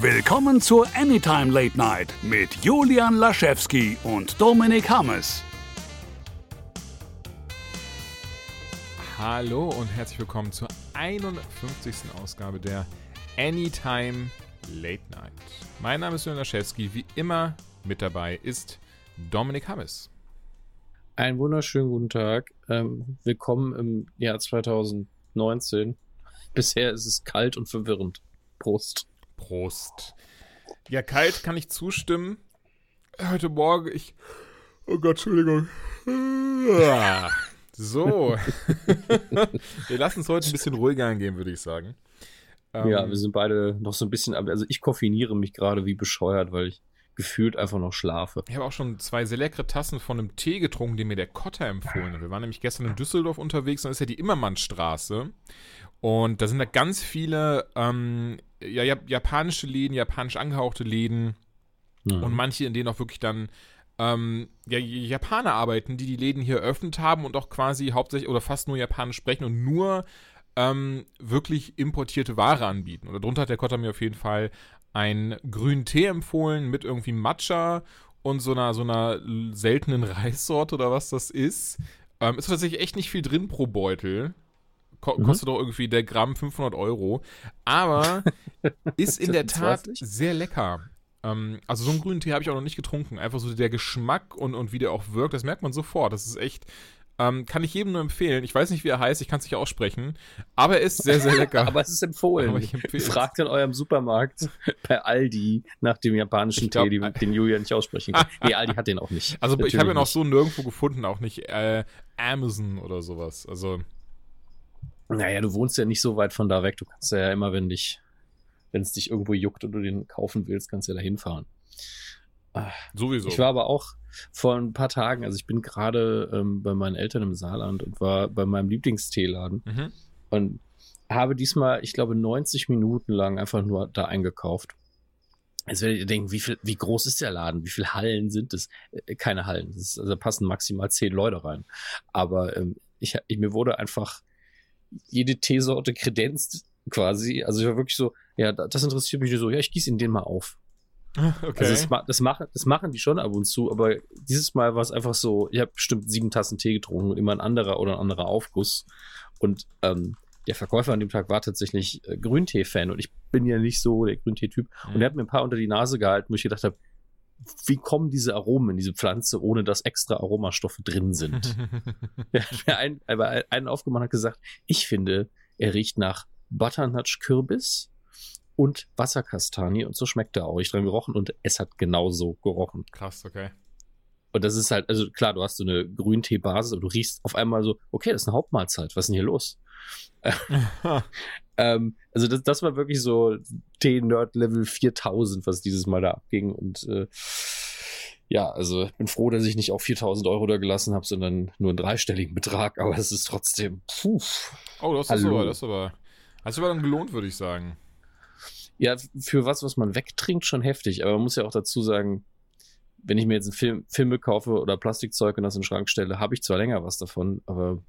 Willkommen zur Anytime Late Night mit Julian Laschewski und Dominik Hammes. Hallo und herzlich willkommen zur 51. Ausgabe der Anytime Late Night. Mein Name ist Julian Laschewski. Wie immer mit dabei ist Dominik Hammes. Einen wunderschönen guten Tag. Ähm, willkommen im Jahr 2019. Bisher ist es kalt und verwirrend. Prost. Prost. Ja, kalt kann ich zustimmen. Heute Morgen, ich. Oh Gott, Entschuldigung. So. wir lassen es heute ein bisschen ruhiger angehen, würde ich sagen. ja, ähm, wir sind beide noch so ein bisschen. Also, ich koffiniere mich gerade wie bescheuert, weil ich gefühlt einfach noch schlafe. Ich habe auch schon zwei sehr leckere Tassen von einem Tee getrunken, den mir der Kotter empfohlen hat. Wir waren nämlich gestern in Düsseldorf unterwegs und das ist ja die Immermannstraße. Und da sind da ganz viele ähm, ja, japanische Läden, japanisch angehauchte Läden mhm. und manche, in denen auch wirklich dann ähm, ja, Japaner arbeiten, die die Läden hier eröffnet haben und auch quasi hauptsächlich oder fast nur Japanisch sprechen und nur ähm, wirklich importierte Ware anbieten. Und darunter hat der Kotter mir auf jeden Fall einen grünen Tee empfohlen mit irgendwie Matcha und so einer, so einer seltenen Reissorte oder was das ist. Ähm, ist tatsächlich echt nicht viel drin pro Beutel. Ko mhm. Kostet doch irgendwie der Gramm 500 Euro. Aber ist in der Tat sehr lecker. Ähm, also so einen grünen Tee habe ich auch noch nicht getrunken. Einfach so der Geschmack und, und wie der auch wirkt, das merkt man sofort. Das ist echt ähm, kann ich jedem nur empfehlen. Ich weiß nicht, wie er heißt, ich kann es nicht aussprechen. Aber er ist sehr, sehr lecker. aber es ist empfohlen. Fragt in eurem Supermarkt bei Aldi nach dem japanischen glaub, Tee, den Julian nicht aussprechen kann. nee, Aldi hat den auch nicht. Also Natürlich ich habe ihn auch so nirgendwo gefunden, auch nicht äh, Amazon oder sowas. Also. Naja, du wohnst ja nicht so weit von da weg. Du kannst ja immer, wenn dich, wenn es dich irgendwo juckt und du den kaufen willst, kannst du ja da hinfahren. Ah. Sowieso. Ich war aber auch vor ein paar Tagen, also ich bin gerade ähm, bei meinen Eltern im Saarland und war bei meinem Lieblingsteeladen mhm. und habe diesmal, ich glaube, 90 Minuten lang einfach nur da eingekauft. Jetzt werdet ihr denken, wie viel, wie groß ist der Laden? Wie viele Hallen sind es? Äh, keine Hallen. Ist, also da passen maximal zehn Leute rein. Aber ähm, ich, ich, mir wurde einfach jede Teesorte kredenzt quasi. Also ich war wirklich so, ja, das interessiert mich so, ja, ich gieße ihn den mal auf. Okay. Also das, das, machen, das machen die schon ab und zu, aber dieses Mal war es einfach so, ich habe bestimmt sieben Tassen Tee getrunken und immer ein anderer oder ein anderer Aufguss. Und ähm, der Verkäufer an dem Tag war tatsächlich äh, Grüntee-Fan und ich bin ja nicht so der Grüntee-Typ. Mhm. Und er hat mir ein paar unter die Nase gehalten, wo ich gedacht habe, wie kommen diese Aromen in diese Pflanze, ohne dass extra Aromastoffe drin sind? er hat mir einen, einen aufgemacht und hat gesagt, ich finde, er riecht nach Butternut Kürbis, und Wasserkastanie und so schmeckt er auch. Ich dran gerochen und es hat genauso gerochen. Krass, okay. Und das ist halt, also klar, du hast so eine Grüntee-Basis und du riechst auf einmal so, okay, das ist eine Hauptmahlzeit, was ist denn hier los? ähm, also das, das war wirklich so Tee-Nerd-Level 4000, was dieses Mal da abging und äh, ja, also ich bin froh, dass ich nicht auf 4000 Euro da gelassen habe, sondern nur einen dreistelligen Betrag, aber es ist trotzdem, puh. Oh, das ist aber, das ist aber, das ist aber dann gelohnt, würde ich sagen. Ja, für was, was man wegtrinkt, schon heftig. Aber man muss ja auch dazu sagen, wenn ich mir jetzt einen Film, Filme kaufe oder Plastikzeug und das in den Schrank stelle, habe ich zwar länger was davon, aber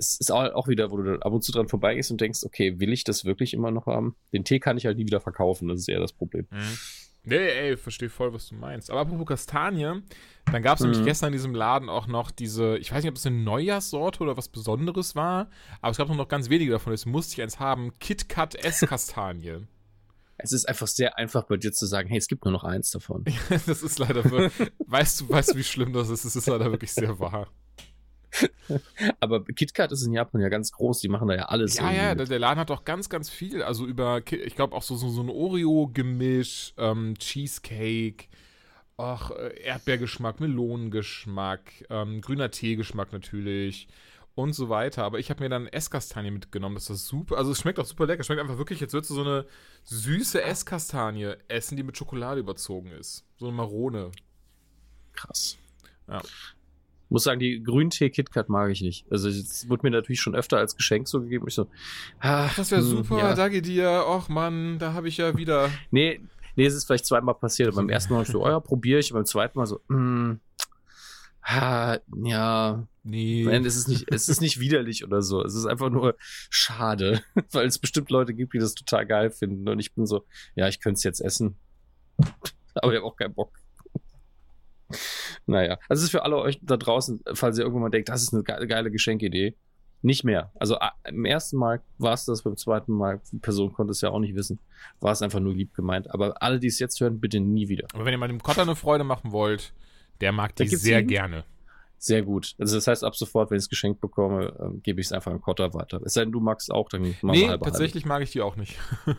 es ist auch wieder, wo du dann ab und zu dran vorbeigehst und denkst, okay, will ich das wirklich immer noch haben? Den Tee kann ich halt nie wieder verkaufen, das ist eher das Problem. Mhm. Nee, ey, verstehe voll, was du meinst. Aber apropos Kastanie, dann gab es mhm. nämlich gestern in diesem Laden auch noch diese, ich weiß nicht, ob es eine Neujahrssorte oder was Besonderes war, aber es gab noch ganz wenige davon, jetzt musste ich eins haben, KitKat S-Kastanie. Es ist einfach sehr einfach bei dir zu sagen, hey, es gibt nur noch eins davon. das ist leider, weißt du, weißt du, wie schlimm das ist? Es ist leider wirklich sehr wahr. Aber KitKat ist in Japan ja ganz groß, die machen da ja alles. Ja, ja, der, der, Laden hat auch ganz, ganz viel. Also über, ich glaube auch so, so, so ein Oreo-Gemisch, ähm, Cheesecake, ach, äh, Erdbeergeschmack, Melonengeschmack, ähm, grüner Teegeschmack natürlich und so weiter. Aber ich habe mir dann Esskastanie mitgenommen. Das ist super. Also es schmeckt auch super lecker. Es schmeckt einfach wirklich, jetzt würdest du so eine süße Esskastanie essen, die mit Schokolade überzogen ist. So eine Marone. Krass. Ja muss sagen, die Grüntee KitKat mag ich nicht. Also es wurde mir natürlich schon öfter als Geschenk so gegeben. Ich so, ach, das wäre hm, super, ja. danke dir. Och Mann, da habe ich ja wieder. Nee, nee, es ist vielleicht zweimal passiert. beim ersten Mal ich so, oh ja, probiere ich. Und beim zweiten Mal so, hm, ah, ja, Nee. Nein, es ist nicht, es ist nicht widerlich oder so. Es ist einfach nur schade, weil es bestimmt Leute gibt, die das total geil finden. Und ich bin so, ja, ich könnte es jetzt essen. Aber ich habe auch keinen Bock. Naja, also es ist für alle euch da draußen, falls ihr irgendwann mal denkt, das ist eine geile Geschenkidee. Nicht mehr. Also im ersten Mal war es das, beim zweiten Mal, die Person konnte es ja auch nicht wissen, war es einfach nur lieb gemeint. Aber alle, die es jetzt hören, bitte nie wieder. Aber wenn ihr mal dem Kotter eine Freude machen wollt, der mag die sehr gerne. Sehr gut. Also das heißt, ab sofort, wenn ich es geschenkt bekomme, ähm, gebe ich es einfach an Kotter weiter. Es sei denn, du magst auch, dann machen nee, halbe tatsächlich halbe. mag ich die auch nicht.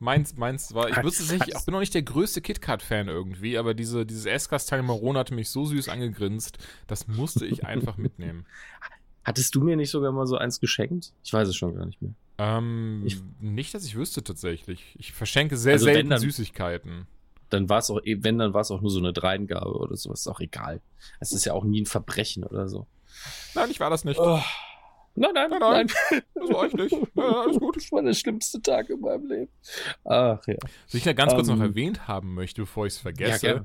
meins, meins war, ich wusste nicht, ich bin noch nicht der größte KitKat-Fan irgendwie, aber diese, dieses Esskastein Marone hatte mich so süß angegrinst, das musste ich einfach mitnehmen. Hattest du mir nicht sogar mal so eins geschenkt? Ich weiß es schon gar nicht mehr. Ähm, ich, nicht, dass ich wüsste tatsächlich. Ich verschenke sehr also selten dann, Süßigkeiten. Dann war es auch, wenn, dann war es auch nur so eine Dreingabe oder sowas. Ist auch egal. Es ist ja auch nie ein Verbrechen oder so. Nein, ich war das nicht. Oh. Nein, nein, nein, nein. Das war ich nicht. Ja, alles gut. Das war der schlimmste Tag in meinem Leben. Ach ja. Was ich ja ganz kurz um, noch ähm, erwähnt haben möchte, bevor ich es vergesse. Ja,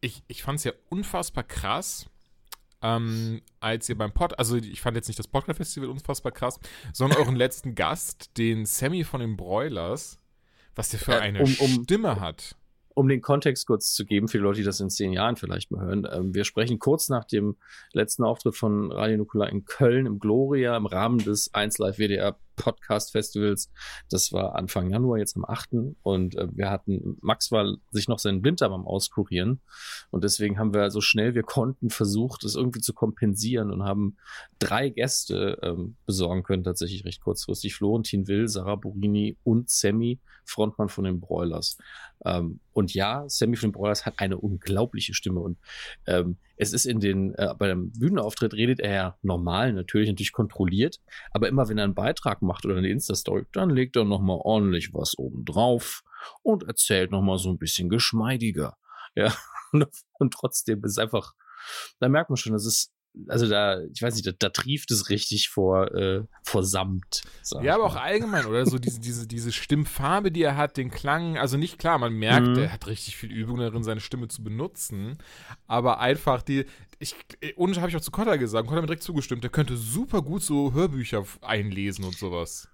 ich ich fand es ja unfassbar krass, ähm, als ihr beim Pod, also ich fand jetzt nicht das Podcast-Festival unfassbar krass, sondern euren letzten Gast, den Sammy von den Broilers, was der für äh, eine um, um, Stimme hat um den Kontext kurz zu geben, für die Leute, die das in zehn Jahren vielleicht mal hören. Ähm, wir sprechen kurz nach dem letzten Auftritt von Radio Nukular in Köln im Gloria im Rahmen des 1 Live WDR Podcast Festivals. Das war Anfang Januar, jetzt am 8. Und äh, wir hatten, Max war sich noch seinen Blinddarm am Auskurieren. Und deswegen haben wir so schnell wir konnten versucht, das irgendwie zu kompensieren und haben drei Gäste ähm, besorgen können, tatsächlich recht kurzfristig. Florentin Will, Sarah Burini und Sammy, Frontmann von den Broilers. Ähm, und ja, Sammy von den Broilers hat eine unglaubliche Stimme und ähm, es ist in den, äh, bei dem Bühnenauftritt redet er ja normal, natürlich, natürlich kontrolliert, aber immer wenn er einen Beitrag macht oder eine Insta-Story, dann legt er nochmal ordentlich was oben drauf und erzählt nochmal so ein bisschen geschmeidiger. Ja, und trotzdem ist einfach, da merkt man schon, das ist also da, ich weiß nicht, da, da trieft es richtig vor, äh, vor Samt. Ja, aber auch allgemein, oder? So diese, diese, diese Stimmfarbe, die er hat, den Klang, also nicht klar, man merkt, mhm. er hat richtig viel Übung darin, seine Stimme zu benutzen, aber einfach die, ich, und habe ich auch zu Kotter gesagt, Kotter hat mir direkt zugestimmt, der könnte super gut so Hörbücher einlesen und sowas.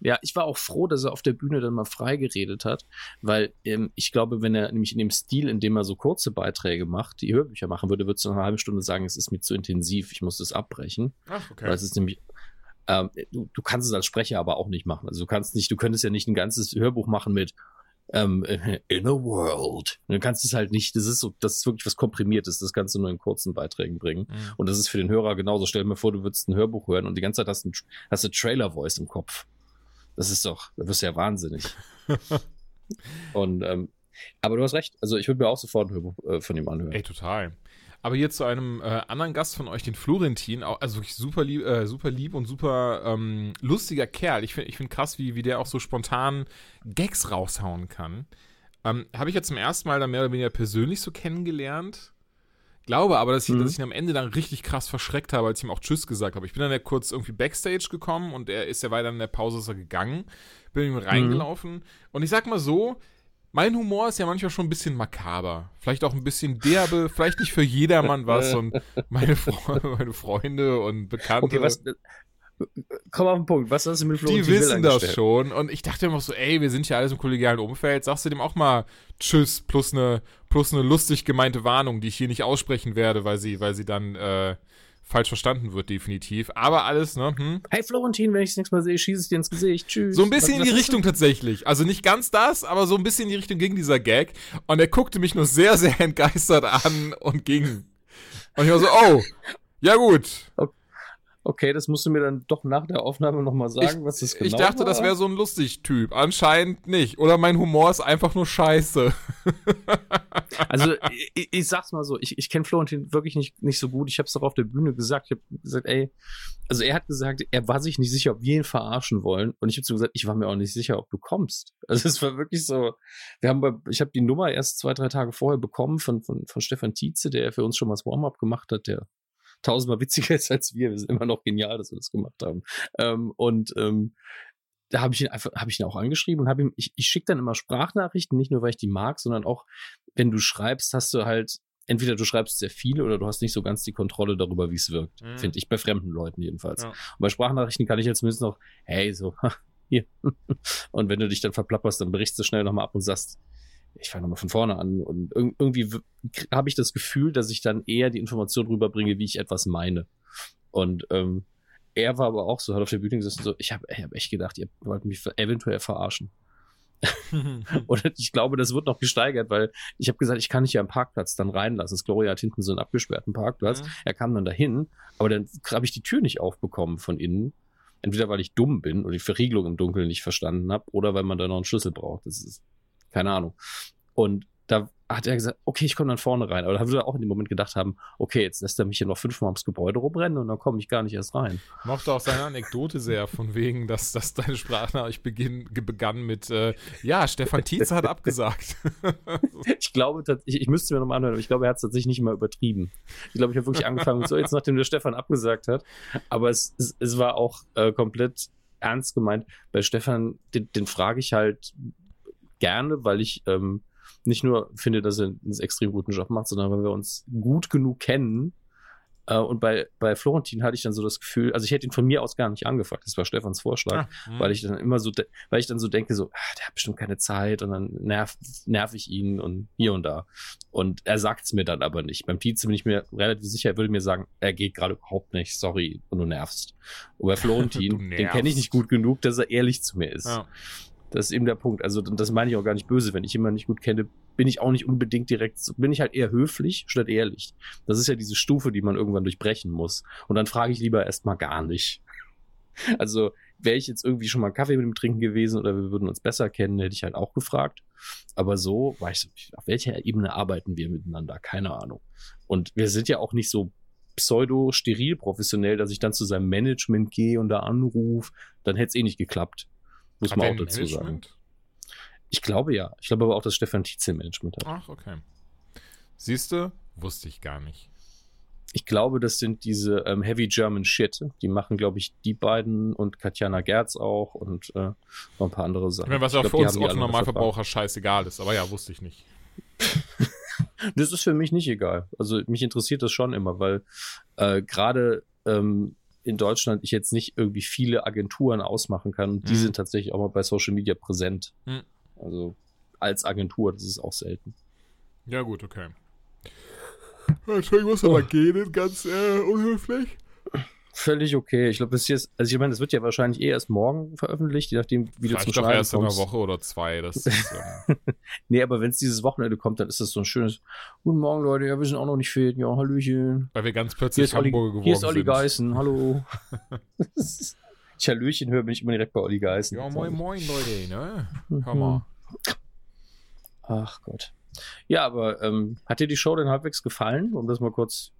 Ja, ich war auch froh, dass er auf der Bühne dann mal frei geredet hat, weil ähm, ich glaube, wenn er nämlich in dem Stil, in dem er so kurze Beiträge macht, die Hörbücher machen würde, würde es nach einer halben Stunde sagen, es ist mir zu intensiv, ich muss das abbrechen. Ach, okay. Weil es ist nämlich, ähm, du, du kannst es als Sprecher aber auch nicht machen. Also du kannst nicht, du könntest ja nicht ein ganzes Hörbuch machen mit ähm, in a world. Und du kannst es halt nicht, das ist so, das ist wirklich was Komprimiertes, das kannst du nur in kurzen Beiträgen bringen. Mhm. Und das ist für den Hörer genauso. Stell dir mal vor, du würdest ein Hörbuch hören und die ganze Zeit hast du, hast du Trailer-Voice im Kopf. Das ist doch, da wirst du ja wahnsinnig. und, ähm, aber du hast recht. Also ich würde mir auch sofort ein Hörbuch äh, von ihm anhören. Ey, total. Aber hier zu einem äh, anderen Gast von euch, den Florentin, auch, also wirklich super lieb, äh, super lieb und super ähm, lustiger Kerl. Ich finde ich find krass, wie, wie der auch so spontan Gags raushauen kann. Ähm, Habe ich ja zum ersten Mal dann mehr oder weniger persönlich so kennengelernt glaube aber, dass ich, mhm. dass ich ihn am Ende dann richtig krass verschreckt habe, als ich ihm auch Tschüss gesagt habe. Ich bin dann ja kurz irgendwie Backstage gekommen und er ist ja weiter in der Pause ist er gegangen. Bin ihm reingelaufen. Mhm. Und ich sag mal so, mein Humor ist ja manchmal schon ein bisschen makaber. Vielleicht auch ein bisschen derbe, vielleicht nicht für jedermann was. Und meine, Fre meine Freunde und Bekannte. Okay, was, komm auf den Punkt. Was hast du mit Florentin Die wissen das schon. Und ich dachte immer so, ey, wir sind ja alles im kollegialen Umfeld. Sagst du dem auch mal Tschüss plus eine, plus eine lustig gemeinte Warnung, die ich hier nicht aussprechen werde, weil sie, weil sie dann äh, falsch verstanden wird, definitiv. Aber alles, ne? Hm? Hey Florentin, wenn ich das nächste Mal sehe, schieße ich dir ins Gesicht. Tschüss. So ein bisschen was, in die Richtung tatsächlich. Also nicht ganz das, aber so ein bisschen in die Richtung ging dieser Gag. Und er guckte mich nur sehr, sehr entgeistert an und ging. Und ich war so, oh, ja gut. Okay. Okay, das musst du mir dann doch nach der Aufnahme nochmal sagen, ich, was das genau Ich dachte, war. das wäre so ein lustig Typ. Anscheinend nicht. Oder mein Humor ist einfach nur scheiße. also, ich, ich sag's mal so, ich, ich kenne Florentin wirklich nicht, nicht so gut. Ich habe es doch auf der Bühne gesagt. Ich habe gesagt, ey, also er hat gesagt, er war sich nicht sicher, ob wir ihn verarschen wollen. Und ich habe so gesagt, ich war mir auch nicht sicher, ob du kommst. Also es war wirklich so, wir haben bei, ich habe die Nummer erst zwei, drei Tage vorher bekommen von, von, von Stefan Tietze, der für uns schon mal das Warm-up gemacht hat, der tausendmal witziger ist als wir. Wir sind immer noch genial, dass wir das gemacht haben. Ähm, und ähm, da habe ich ihn einfach, habe ich ihn auch angeschrieben und habe ihm, ich, ich schicke dann immer Sprachnachrichten, nicht nur weil ich die mag, sondern auch, wenn du schreibst, hast du halt entweder du schreibst sehr viele oder du hast nicht so ganz die Kontrolle darüber, wie es wirkt. Mhm. Finde ich bei fremden Leuten jedenfalls. Ja. Und bei Sprachnachrichten kann ich jetzt zumindest noch, hey, so, hier. Und wenn du dich dann verplapperst, dann berichtst du schnell nochmal ab und sagst, ich fange nochmal von vorne an. Und irgendwie habe ich das Gefühl, dass ich dann eher die Information rüberbringe, wie ich etwas meine. Und ähm, er war aber auch so, hat auf der Bühne gesessen, so, ich habe ich hab echt gedacht, ihr wollt mich eventuell verarschen. und ich glaube, das wird noch gesteigert, weil ich habe gesagt, ich kann nicht hier am Parkplatz dann reinlassen. Das Gloria hat hinten so einen abgesperrten Parkplatz. Mhm. Er kam dann dahin, aber dann habe ich die Tür nicht aufbekommen von innen. Entweder weil ich dumm bin und die Verriegelung im Dunkeln nicht verstanden habe, oder weil man da noch einen Schlüssel braucht. Das ist keine Ahnung. Und da hat er gesagt, okay, ich komme dann vorne rein. Aber da würde er auch in dem Moment gedacht haben, okay, jetzt lässt er mich hier noch fünfmal ums Gebäude rumrennen und dann komme ich gar nicht erst rein. Mochte auch seine Anekdote sehr, von wegen, dass, dass deine Sprachnachricht beginn, begann mit, äh, ja, Stefan Tietze hat abgesagt. ich glaube, ich, ich müsste mir nochmal anhören, aber ich glaube, er hat es tatsächlich nicht mal übertrieben. Ich glaube, ich habe wirklich angefangen, so jetzt nachdem der Stefan abgesagt hat. Aber es, es, es war auch äh, komplett ernst gemeint. Bei Stefan, den, den frage ich halt gerne, weil ich ähm, nicht nur finde, dass er einen extrem guten Job macht, sondern weil wir uns gut genug kennen. Äh, und bei, bei Florentin hatte ich dann so das Gefühl, also ich hätte ihn von mir aus gar nicht angefragt, das war Stefans Vorschlag, ah, weil ich dann immer so, weil ich dann so denke, so, ah, der hat bestimmt keine Zeit und dann nerv, nerv ich ihn und hier und da. Und er sagt es mir dann aber nicht. Beim Tietze bin ich mir relativ sicher, er würde mir sagen, er geht gerade überhaupt nicht, sorry, und du nervst. Und bei Florentin, den kenne ich nicht gut genug, dass er ehrlich zu mir ist. Ja. Das ist eben der Punkt. Also, das meine ich auch gar nicht böse. Wenn ich jemanden nicht gut kenne, bin ich auch nicht unbedingt direkt, bin ich halt eher höflich statt ehrlich. Das ist ja diese Stufe, die man irgendwann durchbrechen muss. Und dann frage ich lieber erstmal gar nicht. Also, wäre ich jetzt irgendwie schon mal Kaffee mit dem Trinken gewesen oder wir würden uns besser kennen, hätte ich halt auch gefragt. Aber so, weiß ich, auf welcher Ebene arbeiten wir miteinander? Keine Ahnung. Und wir sind ja auch nicht so pseudo-steril professionell, dass ich dann zu seinem Management gehe und da anrufe. Dann hätte es eh nicht geklappt. Muss hat man auch dazu Management? sagen. Ich glaube ja. Ich glaube aber auch, dass Stefan Tietze Management hat. Ach, okay. Siehst du? Wusste ich gar nicht. Ich glaube, das sind diese ähm, Heavy German Shit. Die machen, glaube ich, die beiden und Katjana Gerz auch und äh, noch ein paar andere Sachen. Ich meine, was auch glaub, für uns Otto Normalverbraucher scheißegal ist, aber ja, wusste ich nicht. das ist für mich nicht egal. Also mich interessiert das schon immer, weil äh, gerade ähm, in Deutschland ich jetzt nicht irgendwie viele Agenturen ausmachen kann. Und die mhm. sind tatsächlich auch mal bei Social Media präsent. Mhm. Also als Agentur, das ist auch selten. Ja, gut, okay. Entschuldigung, muss aber oh. gehen, ganz äh, unhöflich völlig okay. Ich glaube, bis jetzt, also ich meine, das wird ja wahrscheinlich eh erst morgen veröffentlicht, je nachdem, wie Vielleicht du zum Schneiden erst kommst. in einer Woche oder zwei. Das ist, ähm nee, aber wenn es dieses Wochenende kommt, dann ist das so ein schönes Guten Morgen, Leute, ja, wir sind auch noch nicht fit. Ja, Hallöchen. Weil wir ganz plötzlich Hamburger geworden sind. Hier ist Olli Geißen, hallo. ich Hallöchen höre, bin ich immer direkt bei Olli Geißen. Ja, moin, moin, Leute, ne? Hör mal. Mhm. Ach Gott. Ja, aber ähm, hat dir die Show denn halbwegs gefallen, um das mal kurz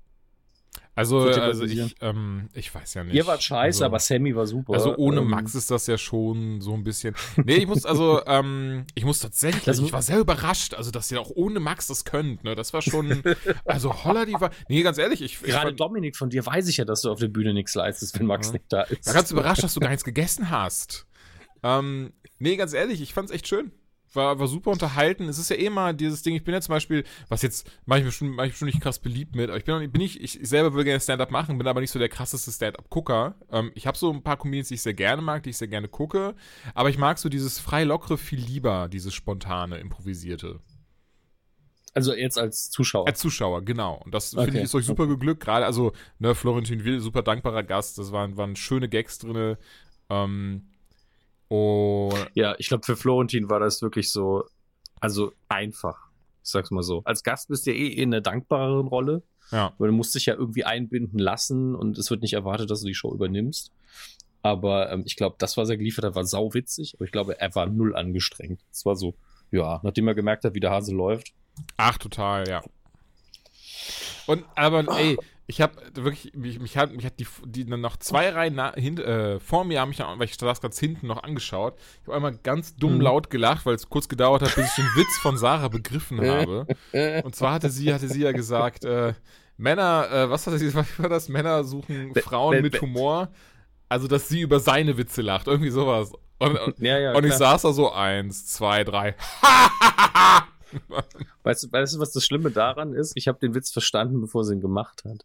also, also ich, ähm, ich weiß ja nicht. Ihr wart scheiße, also, aber Sammy war super. Also ohne ähm, Max ist das ja schon so ein bisschen. Nee, ich muss also, ähm, ich muss tatsächlich, das ich war sehr überrascht, also dass ihr auch ohne Max das könnt, ne? Das war schon, also Holla, die war. Nee, ganz ehrlich, ich. Gerade ich Dominik, von dir weiß ich ja, dass du auf der Bühne nichts leistest, wenn Max ja. nicht da ist. Ich war ganz überrascht, dass du gar nichts gegessen hast. Ähm, nee, ganz ehrlich, ich fand's echt schön war, war super unterhalten. Es ist ja eh mal dieses Ding, ich bin ja zum Beispiel, was jetzt manchmal schon, manchmal schon nicht krass beliebt mit, aber ich bin, auch bin nicht, ich selber will gerne Stand-up machen, bin aber nicht so der krasseste Stand-up-Gucker. Ähm, ich habe so ein paar Comedians, die ich sehr gerne mag, die ich sehr gerne gucke, aber ich mag so dieses frei lockere viel lieber, dieses spontane, improvisierte. Also jetzt als Zuschauer. Als Zuschauer, genau. Und das okay. finde ich ist euch super geglückt. Gerade, also, ne, Florentin Will, super dankbarer Gast. Das waren, waren schöne Gags drin. Ähm, und ja, ich glaube, für Florentin war das wirklich so, also einfach. Ich sag's mal so. Als Gast bist du ja eh in einer dankbareren Rolle. Ja. Weil du musst dich ja irgendwie einbinden lassen und es wird nicht erwartet, dass du die Show übernimmst. Aber ähm, ich glaube, das, was er geliefert hat, war sauwitzig. Aber ich glaube, er war null angestrengt. Es war so, ja, nachdem er gemerkt hat, wie der Hase läuft. Ach, total, ja. Und aber ey, ich habe wirklich, mich, mich, hat, mich hat die, die noch zwei Reihen na, hin, äh, vor mir, haben mich, weil ich saß ganz hinten noch angeschaut. Ich habe einmal ganz dumm mhm. laut gelacht, weil es kurz gedauert hat, bis ich den Witz von Sarah begriffen habe. Und zwar hatte sie, hatte sie ja gesagt, äh, Männer, äh, was hatte sie, was war das? Männer suchen Frauen mit Humor. Also, dass sie über seine Witze lacht, irgendwie sowas. Und, und, ja, ja, und ich saß da so eins, zwei, drei. weißt, du, weißt du, was das Schlimme daran ist? Ich habe den Witz verstanden, bevor sie ihn gemacht hat.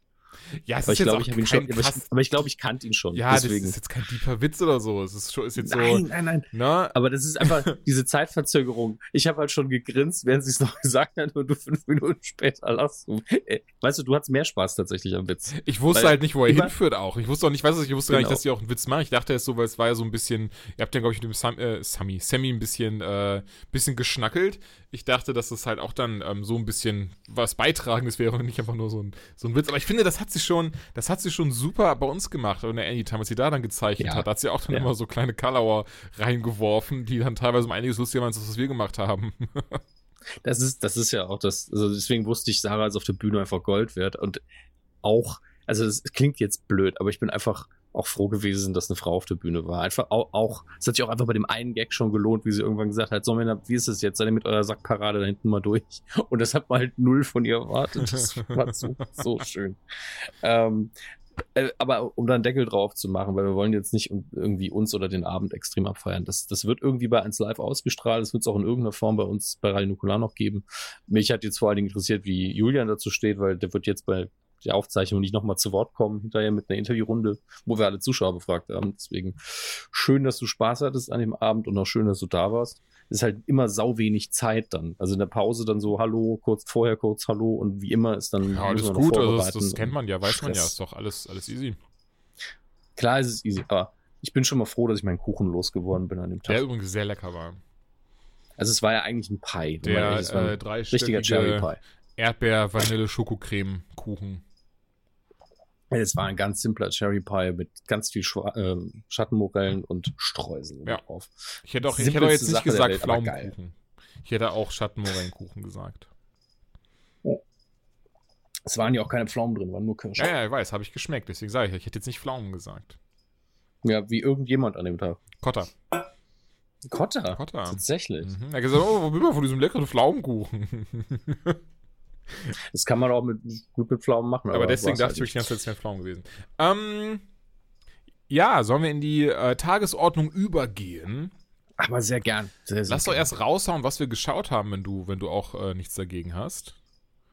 Ja, es Aber ist ich glaube, ich habe ihn schon. Krass- aber ich glaube, ich kannte ihn schon. Ja, deswegen. das ist jetzt kein tiefer Witz oder so. Es ist, schon, ist jetzt nein, so, nein, nein. ne? Aber das ist einfach diese Zeitverzögerung. Ich habe halt schon gegrinst, während sie es noch gesagt hat und du fünf Minuten später lachst. du. Äh, Weißt du, du hattest mehr Spaß tatsächlich am Witz. Ich wusste Weil halt nicht, wo er hinführt auch. Ich wusste auch nicht, weiß ich wusste gar nicht, Genau. dass die auch einen Witz machen. Ich dachte erst so, weil es war ja so ein bisschen, ihr habt ja, glaube ich, mit dem Sam, äh, Sammy, Sammy ein bisschen, äh, bisschen geschnackelt. Ich dachte, dass das halt auch dann ähm, so ein bisschen was Beitragendes wäre und nicht einfach nur so ein, so ein Witz. Aber ich finde, das hat sie schon, das hat sie schon super bei uns gemacht. Und der Anytime, was sie da dann gezeichnet Ja. hat, hat sie auch dann Ja. immer so kleine Kalauer reingeworfen, die dann teilweise um einiges lustiger waren, als das, was wir gemacht haben. Das ist, das ist ja auch das, also deswegen wusste ich, Sarah ist auf der Bühne einfach Gold wert und auch, also es klingt jetzt blöd, aber ich bin einfach auch froh gewesen, dass eine Frau auf der Bühne war. Einfach auch, auch es hat sich auch einfach bei dem einen Gag schon gelohnt, wie sie irgendwann gesagt hat, so Männer, wie ist es jetzt? Seid ihr mit eurer Sackparade da hinten mal durch? Und das hat man halt null von ihr erwartet. Das war so, so schön. Ähm, äh, aber um da einen Deckel drauf zu machen, weil wir wollen jetzt nicht irgendwie uns oder den Abend extrem abfeiern. Das, das wird irgendwie bei 1 Live ausgestrahlt. Das wird es auch in irgendeiner Form bei uns bei Radio Nukular noch geben. Mich hat jetzt vor allen Dingen interessiert, wie Julian dazu steht, weil der wird jetzt bei der Aufzeichnung nicht nochmal zu Wort kommen, hinterher mit einer Interviewrunde, wo wir alle Zuschauer befragt haben. Deswegen schön, dass du Spaß hattest an dem Abend und auch schön, dass du da warst. Es ist halt immer sau wenig Zeit dann. Also in der Pause dann so Hallo, kurz vorher kurz Hallo und wie immer ist dann Ja, alles gut, also das, das kennt man ja, weiß man ja, Stress. ist doch alles, alles easy. Klar ist es easy, aber ich bin schon mal froh, dass ich meinen Kuchen losgeworden bin an dem Tag. Der übrigens sehr lecker war. also es war ja eigentlich ein Pie. Der ehrlich es war äh, ein richtiger Cherry Pie. Erdbeer-Vanille-Schokocreme-Kuchen. Es war ein ganz simpler Cherry Pie mit ganz viel Schwa ähm, Schattenmorellen und Streuseln Ja. drauf. Ich hätte auch, ich hätte auch jetzt nicht Sache gesagt Welt. Pflaumenkuchen. Ich hätte auch Schattenmorellenkuchen gesagt. Es waren ja auch keine Pflaumen drin, waren nur Kirschen. Ja, ja, ich weiß, habe ich geschmeckt. Deswegen sage ich, ich hätte jetzt nicht Pflaumen gesagt. Ja, wie irgendjemand an dem Tag. Kotter. Kotter. Kotter. Tatsächlich. Mhm. Er hat gesagt, oh, wo bin man von diesem leckeren Pflaumenkuchen? Das kann man auch mit, gut mit Pflaumen machen. Aber deswegen war's dachte halt ich ganze Zeit, es wären Pflaumen gewesen. Ähm, ja, sollen wir in die äh, Tagesordnung übergehen? Aber sehr gern. Sehr, sehr Lass doch erst raushauen, was wir geschaut haben, wenn du, wenn du auch äh, nichts dagegen hast.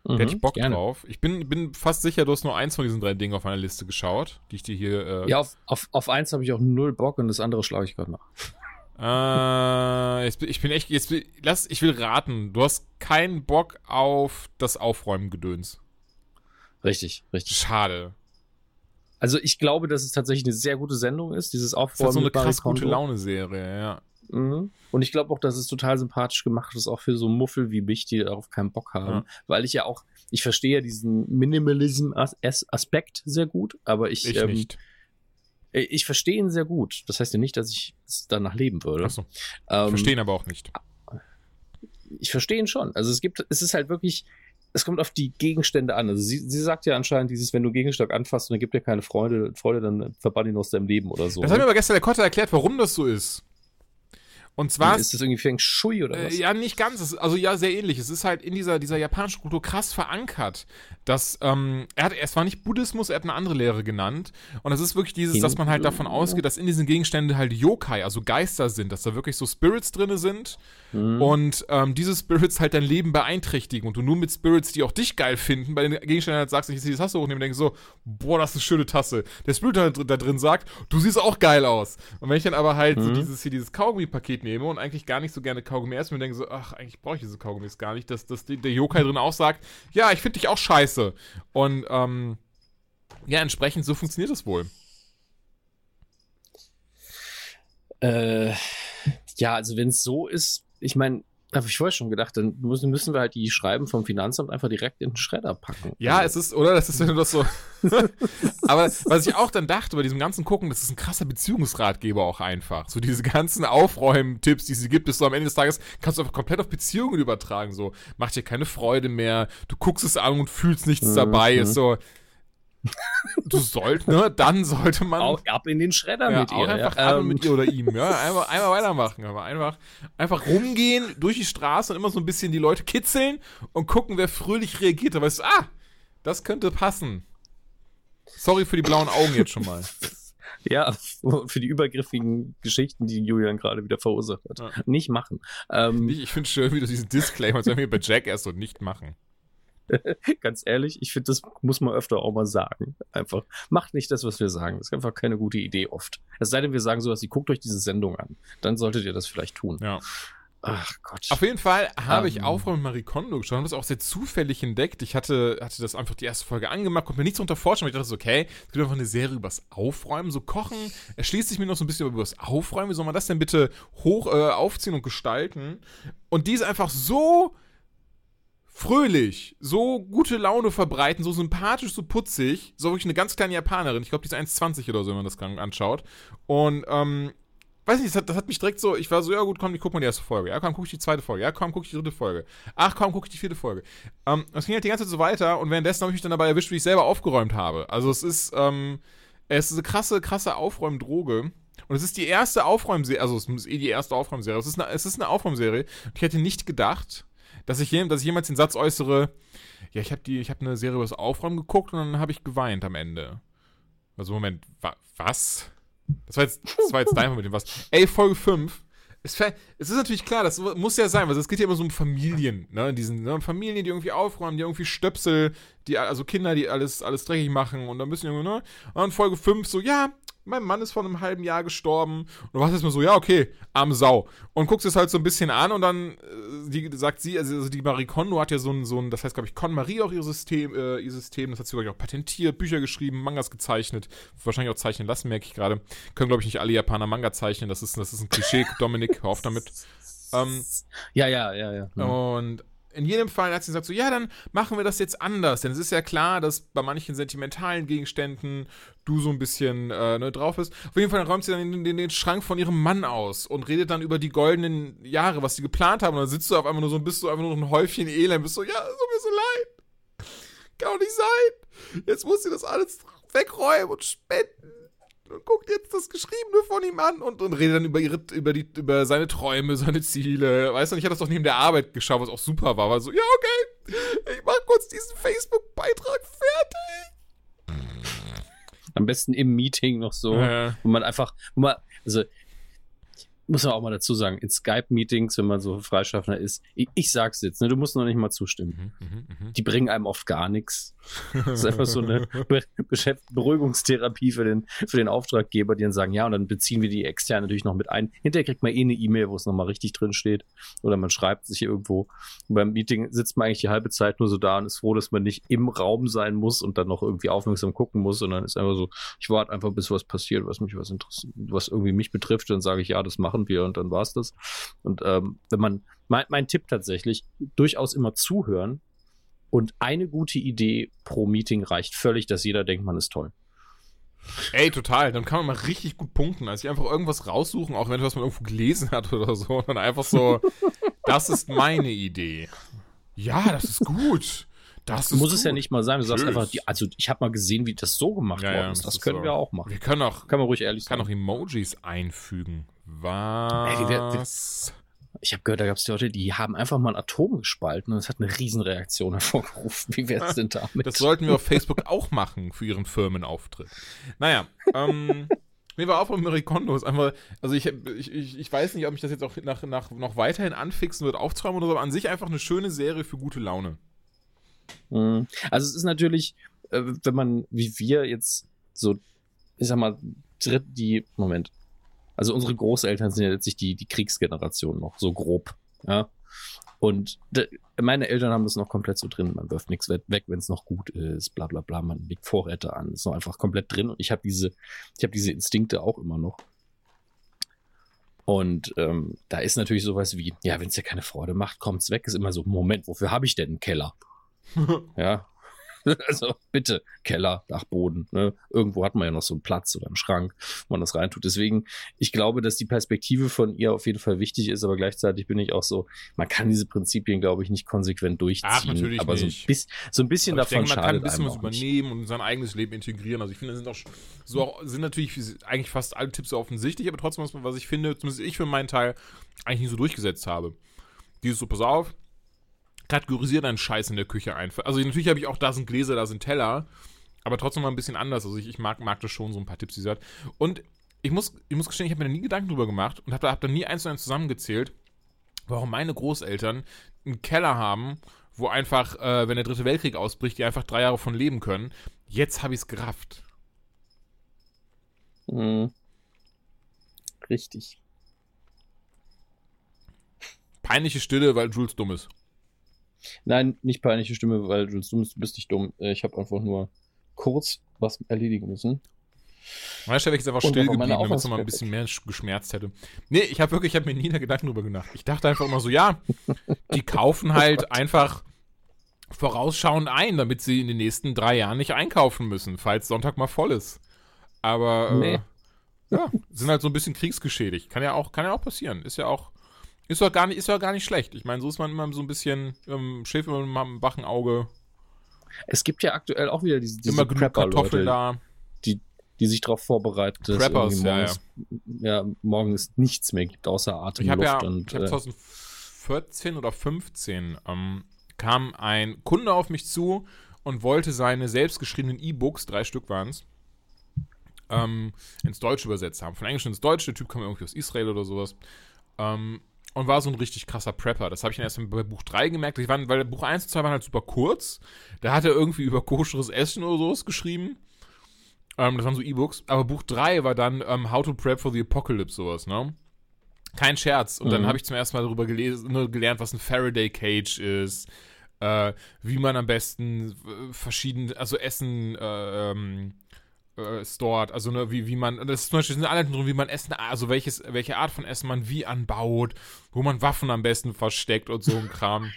Mhm, hätte ich Bock gerne. drauf. Ich bin, bin fast sicher, du hast nur eins von diesen drei Dingen auf meiner Liste geschaut, die ich dir hier. Äh, Ja, auf, auf, auf eins habe ich auch null Bock und das andere schlage ich gerade nach. Äh, jetzt, ich bin echt. Jetzt, lass, ich will raten. Du hast keinen Bock auf das Aufräumen-Gedöns. Richtig, richtig. Schade. Also ich glaube, dass es tatsächlich eine sehr gute Sendung ist, dieses Das ist halt Aufräumen so eine krass gute. Laune-Serie, ja. Mhm. Und ich glaube auch, dass es total sympathisch gemacht ist, auch für so Muffel wie mich, die darauf keinen Bock haben. Ja. Weil ich ja auch, ich verstehe ja diesen Minimalism-Aspekt sehr gut, aber ich, Ich ähm, nicht. Ich verstehe ihn sehr gut. Das heißt ja nicht, dass ich es danach leben würde. Achso. Ähm, Verstehen aber auch nicht. ich verstehe ihn schon. Also es gibt, es ist halt wirklich, es kommt auf die Gegenstände an. Also sie, sie sagt ja anscheinend dieses, wenn du Gegenstand anfasst und er gibt dir keine Freude, Freude, dann verbann ihn aus deinem Leben oder so. Das hat mir aber gestern der Kotter erklärt, warum das so ist. Und zwar ist das irgendwie Feng Shui oder was? Äh, ja, nicht ganz. Ist, also ja, sehr ähnlich. Es ist halt in dieser, dieser japanischen Kultur krass verankert. Dass, ähm, er hat, es war nicht Buddhismus, er hat eine andere Lehre genannt. Und es ist wirklich dieses, dass man halt davon ausgeht, dass in diesen Gegenständen halt Yokai, also Geister sind, dass da wirklich so Spirits drinne sind. Mhm. Und ähm, diese Spirits halt dein Leben beeinträchtigen. Und du nur mit Spirits, die auch dich geil finden, bei den Gegenständen halt sagst, ich ziehe die Tasse hochnehmen und denke so, boah, das ist eine schöne Tasse. Der Spirit da, da drin sagt, du siehst auch geil aus. Und wenn ich dann aber halt so Mhm. dieses hier, dieses Kaugummi-Paket nehme und eigentlich gar nicht so gerne Kaugummi esse, und denke so, ach, eigentlich brauche ich diese Kaugummis gar nicht, dass, dass die, der Yokai drin auch sagt, ja, ich finde dich auch scheiße. Und ähm, ja, entsprechend so funktioniert das wohl. Äh, ja, also wenn es so ist, ich meine, habe ich vorher schon gedacht, dann müssen, müssen wir halt die Schreiben vom Finanzamt einfach direkt in den Schredder packen. Ja, es ist, oder? Das ist, wenn du das so. Aber was ich auch dann dachte bei diesem ganzen Gucken, das ist ein krasser Beziehungsratgeber auch einfach. So diese ganzen Aufräumen-Tipps, die sie gibt, ist so am Ende des Tages, kannst du einfach komplett auf Beziehungen übertragen. So, macht dir keine Freude mehr, du guckst es an und fühlst nichts Mhm. dabei. Ist so. Du sollst, ne? Dann sollte man. auch ab in den Schredder Ja, mit ihr. einfach ja. ab Ähm, mit ihr oder ihm, ja. Einfach, einfach weitermachen, aber einfach, einfach rumgehen durch die Straße und immer so ein bisschen die Leute kitzeln und gucken, wer fröhlich reagiert. Da weißt du, ah, das könnte passen. Sorry für die blauen Augen jetzt schon mal. Ja, für die übergriffigen Geschichten, die Julian gerade wieder verursacht hat. Ja. Nicht machen. Ähm, ich finde schön, wie du diesen Disclaimer bei Jackass und nicht machen. Ganz ehrlich, ich finde, das muss man öfter auch mal sagen. Einfach, macht nicht das, was wir sagen. Das ist einfach keine gute Idee oft. Es sei denn, wir sagen sowas, ihr guckt euch diese Sendung an. Dann solltet ihr das vielleicht tun. Ja. Ach Gott. Auf jeden Fall habe um. ich ähm. Aufräumen Marie Kondo geschaut und das auch sehr zufällig entdeckt. Ich hatte, hatte das einfach die erste Folge angemacht, konnte mir nichts darunter vorstellen, ich dachte so, okay, es gibt einfach eine Serie übers Aufräumen, so Kochen. Erschließt sich mir noch so ein bisschen über das Aufräumen. Wie soll man das denn bitte hoch äh, aufziehen und gestalten? Und die ist einfach so fröhlich, so gute Laune verbreiten, so sympathisch, so putzig. So wirklich eine ganz kleine Japanerin. Ich glaube, die ist 1,20 oder so, wenn man das anschaut. Und ähm, weiß nicht, das hat, das hat, mich direkt so, ich war so, ja gut, komm, ich guck mal die erste Folge. Ja, komm, guck ich die zweite Folge. Ja, komm, guck ich die dritte Folge. Ach, komm, guck ich die vierte Folge. Ähm, das ging halt die ganze Zeit so weiter und währenddessen habe ich mich dann dabei erwischt, wie ich selber aufgeräumt habe. Also es ist, ähm, es ist eine krasse, krasse Aufräumdroge. Und es ist die erste Aufräumserie, also es ist eh die erste Aufräumserie. Es ist eine, es ist eine Aufräumserie. Und ich hätte nicht gedacht, dass ich, dass ich jemals den Satz äußere, ja, ich habe habe eine Serie über das Aufräumen geguckt und dann habe ich geweint am Ende. Also Moment, wa was? Das war jetzt, das war jetzt dein mit dem was. Ey, Folge 5. Es, es, ist natürlich klar, das muss ja sein, weil es geht ja immer so um Familien, ne? In diesen ne? Familien, die irgendwie aufräumen, die irgendwie Stöpsel, die, also Kinder, die alles, alles dreckig machen und dann müssen irgendwie, ne? Und Folge 5 so, ja, mein Mann ist vor einem halben Jahr gestorben. Und du warst jetzt mal so, ja, okay, arme Sau. Und guckst es halt so ein bisschen an und dann äh, die, sagt sie, also, also die Marie Kondo hat ja so ein, so ein das heißt, glaube ich, Con Marie auch ihr System, äh, ihr System, das hat sie, glaube ich, auch patentiert, Bücher geschrieben, Mangas gezeichnet, wahrscheinlich auch zeichnen lassen, merke ich gerade. Können, glaube ich, nicht alle Japaner Manga zeichnen, das ist, das ist ein Klischee, Dominik, hör auf damit. Ähm, ja, ja, ja, ja. Und in jedem Fall hat sie gesagt so, ja, dann machen wir das jetzt anders. Denn es ist ja klar, dass bei manchen sentimentalen Gegenständen du so ein bisschen äh, ne, drauf bist. Auf jeden Fall räumt sie dann den, den, den, Schrank von ihrem Mann aus und redet dann über die goldenen Jahre, was sie geplant haben. Und dann sitzt du auf einmal nur so bist du einfach nur ein Häufchen Elend, bist so, ja, es tut mir so leid. Kann doch nicht sein. Jetzt muss sie das alles wegräumen und spenden und guckt jetzt das Geschriebene von ihm an und, und redet dann über, ihre, über, die, über seine Träume, seine Ziele. Weißt du, ich hatte das doch neben der Arbeit geschaut, was auch super war. War so, ja, okay, ich mach kurz diesen Facebook-Beitrag fertig. Am besten im Meeting noch so, ja. wo man einfach, wo man, also muss man auch mal dazu sagen, in Skype-Meetings, wenn man so Freischaffender ist, ich, ich sag's jetzt, ne, du musst noch nicht mal zustimmen. Mhm, mh, mh. Die bringen einem oft gar nichts. Das ist einfach so eine Be Beruhigungstherapie für den, für den Auftraggeber, die dann sagen, ja, und dann beziehen wir die extern natürlich noch mit ein. Hinterher kriegt man eh eine E-Mail, wo es nochmal richtig drin steht. Oder man schreibt sich irgendwo. Und beim Meeting sitzt man eigentlich die halbe Zeit nur so da und ist froh, dass man nicht im Raum sein muss und dann noch irgendwie aufmerksam gucken muss, sondern ist einfach so, ich warte einfach, bis was passiert, was mich was interessiert, was irgendwie mich betrifft, dann sage ich, ja, das machen wir und dann war's das. Und ähm, wenn man, mein, mein Tipp tatsächlich, durchaus immer zuhören, und eine gute Idee pro Meeting reicht völlig, dass jeder denkt, man ist toll. Ey, total. Dann kann man mal richtig gut punkten. Also einfach irgendwas raussuchen, auch wenn was man irgendwo gelesen hat oder so. Und dann einfach so, das ist meine Idee. Ja, das ist gut. Das muss gut. es ja nicht mal sein. Du sagst einfach, die, also ich habe mal gesehen, wie das so gemacht ja, worden ist. Das, das können so. wir auch machen. Wir können auch, kann man ruhig ehrlich kann sagen. auch Emojis einfügen. Was? Ich habe gehört, da gab es Leute, die haben einfach mal ein Atom gespalten und es hat eine Riesenreaktion hervorgerufen. Wie wäre es denn damit? Das sollten wir auf Facebook auch machen für ihren Firmenauftritt. Naja, ähm, mir war auch von Marie Kondo ist einfach, also ich, ich, ich, weiß nicht, ob mich das jetzt auch nach, nach, noch weiterhin anfixen wird, aufzuräumen oder so, aber an sich einfach eine schöne Serie für gute Laune. Mhm. Also es ist natürlich, äh, wenn man, wie wir jetzt so, ich sag mal, tritt die, Moment, also unsere Großeltern sind ja letztlich die, die Kriegsgeneration noch, so grob. Ja. Und meine Eltern haben das noch komplett so drin. Man wirft nichts weg, wenn es noch gut ist, bla bla bla. Man legt Vorräte an. Ist noch einfach komplett drin. Und ich habe diese, ich habe diese Instinkte auch immer noch. Und ähm, da ist natürlich sowas wie, ja, wenn es dir keine Freude macht, kommt's weg. Ist immer so, Moment, wofür habe ich denn einen Keller? ja, also bitte, Keller, Dachboden. Ne? Irgendwo hat man ja noch so einen Platz oder einen Schrank, wo man das reintut. Deswegen, ich glaube, dass die Perspektive von ihr auf jeden Fall wichtig ist, aber gleichzeitig bin ich auch so, man kann diese Prinzipien, glaube ich, nicht konsequent durchziehen. Ach, natürlich aber. So, ein bisschen, so ein bisschen aber davon denke, man kann ein bisschen was übernehmen und in sein eigenes Leben integrieren. Also ich finde, das sind auch so auch, sind natürlich eigentlich fast alle Tipps so offensichtlich, aber trotzdem, was, was ich finde, zumindest ich für meinen Teil, eigentlich nicht so durchgesetzt habe. Dieses so, pass auf, kategorisiere deinen Scheiß in der Küche einfach. Also natürlich habe ich auch, da sind Gläser, da sind Teller. aber trotzdem mal ein bisschen anders. Also ich, ich mag, mag das schon, so ein paar Tipps, die sie hat. Und ich muss, ich muss gestehen, ich habe mir da nie Gedanken drüber gemacht und habe da, hab da nie eins zu eins zusammengezählt, warum meine Großeltern einen Keller haben, wo einfach, äh, wenn der dritte Weltkrieg ausbricht, die einfach drei Jahre von leben können. Jetzt habe ich es gerafft. Mhm. Richtig. Peinliche Stille, weil Jules dumm ist. Nein, nicht peinliche Stimme, weil du bist nicht dumm. Äh, Ich habe einfach nur kurz was erledigen müssen. Weißt du, wäre ich jetzt einfach still geblieben, damit es nochmal ein bisschen mehr sch- geschmerzt hätte. Nee, ich habe wirklich, ich habe mir nie da Gedanken drüber gemacht. Ich dachte einfach immer so, ja, die kaufen halt einfach vorausschauend ein, damit sie in den nächsten drei Jahren nicht einkaufen müssen, falls Sonntag mal voll ist. Aber Nee. äh, ja, sind halt so ein bisschen kriegsgeschädigt. Kann ja auch, kann ja auch passieren. Ist ja auch, ist doch gar nicht, ist doch gar nicht schlecht. Ich meine, so ist man immer so ein bisschen ähm, Schäf immer im wachen Auge, Es gibt ja aktuell auch wieder diese, diese immer genug Kartoffeln da. die sich darauf vorbereiten, dass Preppers, ja, morgens, ja, morgen es nichts mehr gibt, außer Atemluft. Ich habe ja, und, ich habe äh, 2014 oder 15 ähm, kam ein Kunde auf mich zu und wollte seine selbstgeschriebenen E-Books, drei Stück waren es, ähm, ins Deutsche übersetzt haben. Von Englisch ins Deutsche, der Typ kam irgendwie aus Israel oder sowas. Ähm, und war so ein richtig krasser Prepper. Das habe ich dann erst bei Buch 3 gemerkt. Ich war, weil Buch 1 und 2 waren halt super kurz. Da hat er irgendwie über koscheres Essen oder sowas geschrieben. Ähm, das waren so E-Books. Aber Buch 3 war dann ähm, How to Prep for the Apocalypse, sowas, ne? Kein Scherz. Und dann Mhm. habe ich zum ersten Mal darüber gelesen, nur gelernt, was ein Faraday Cage ist, äh, wie man am besten äh, verschieden, also Essen äh, ähm, äh, stored, also ne, wie, wie man, das ist zum Beispiel sind Anleitungen drin, wie man Essen, also welches, welche Art von Essen man wie anbaut, wo man Waffen am besten versteckt und so ein Kram.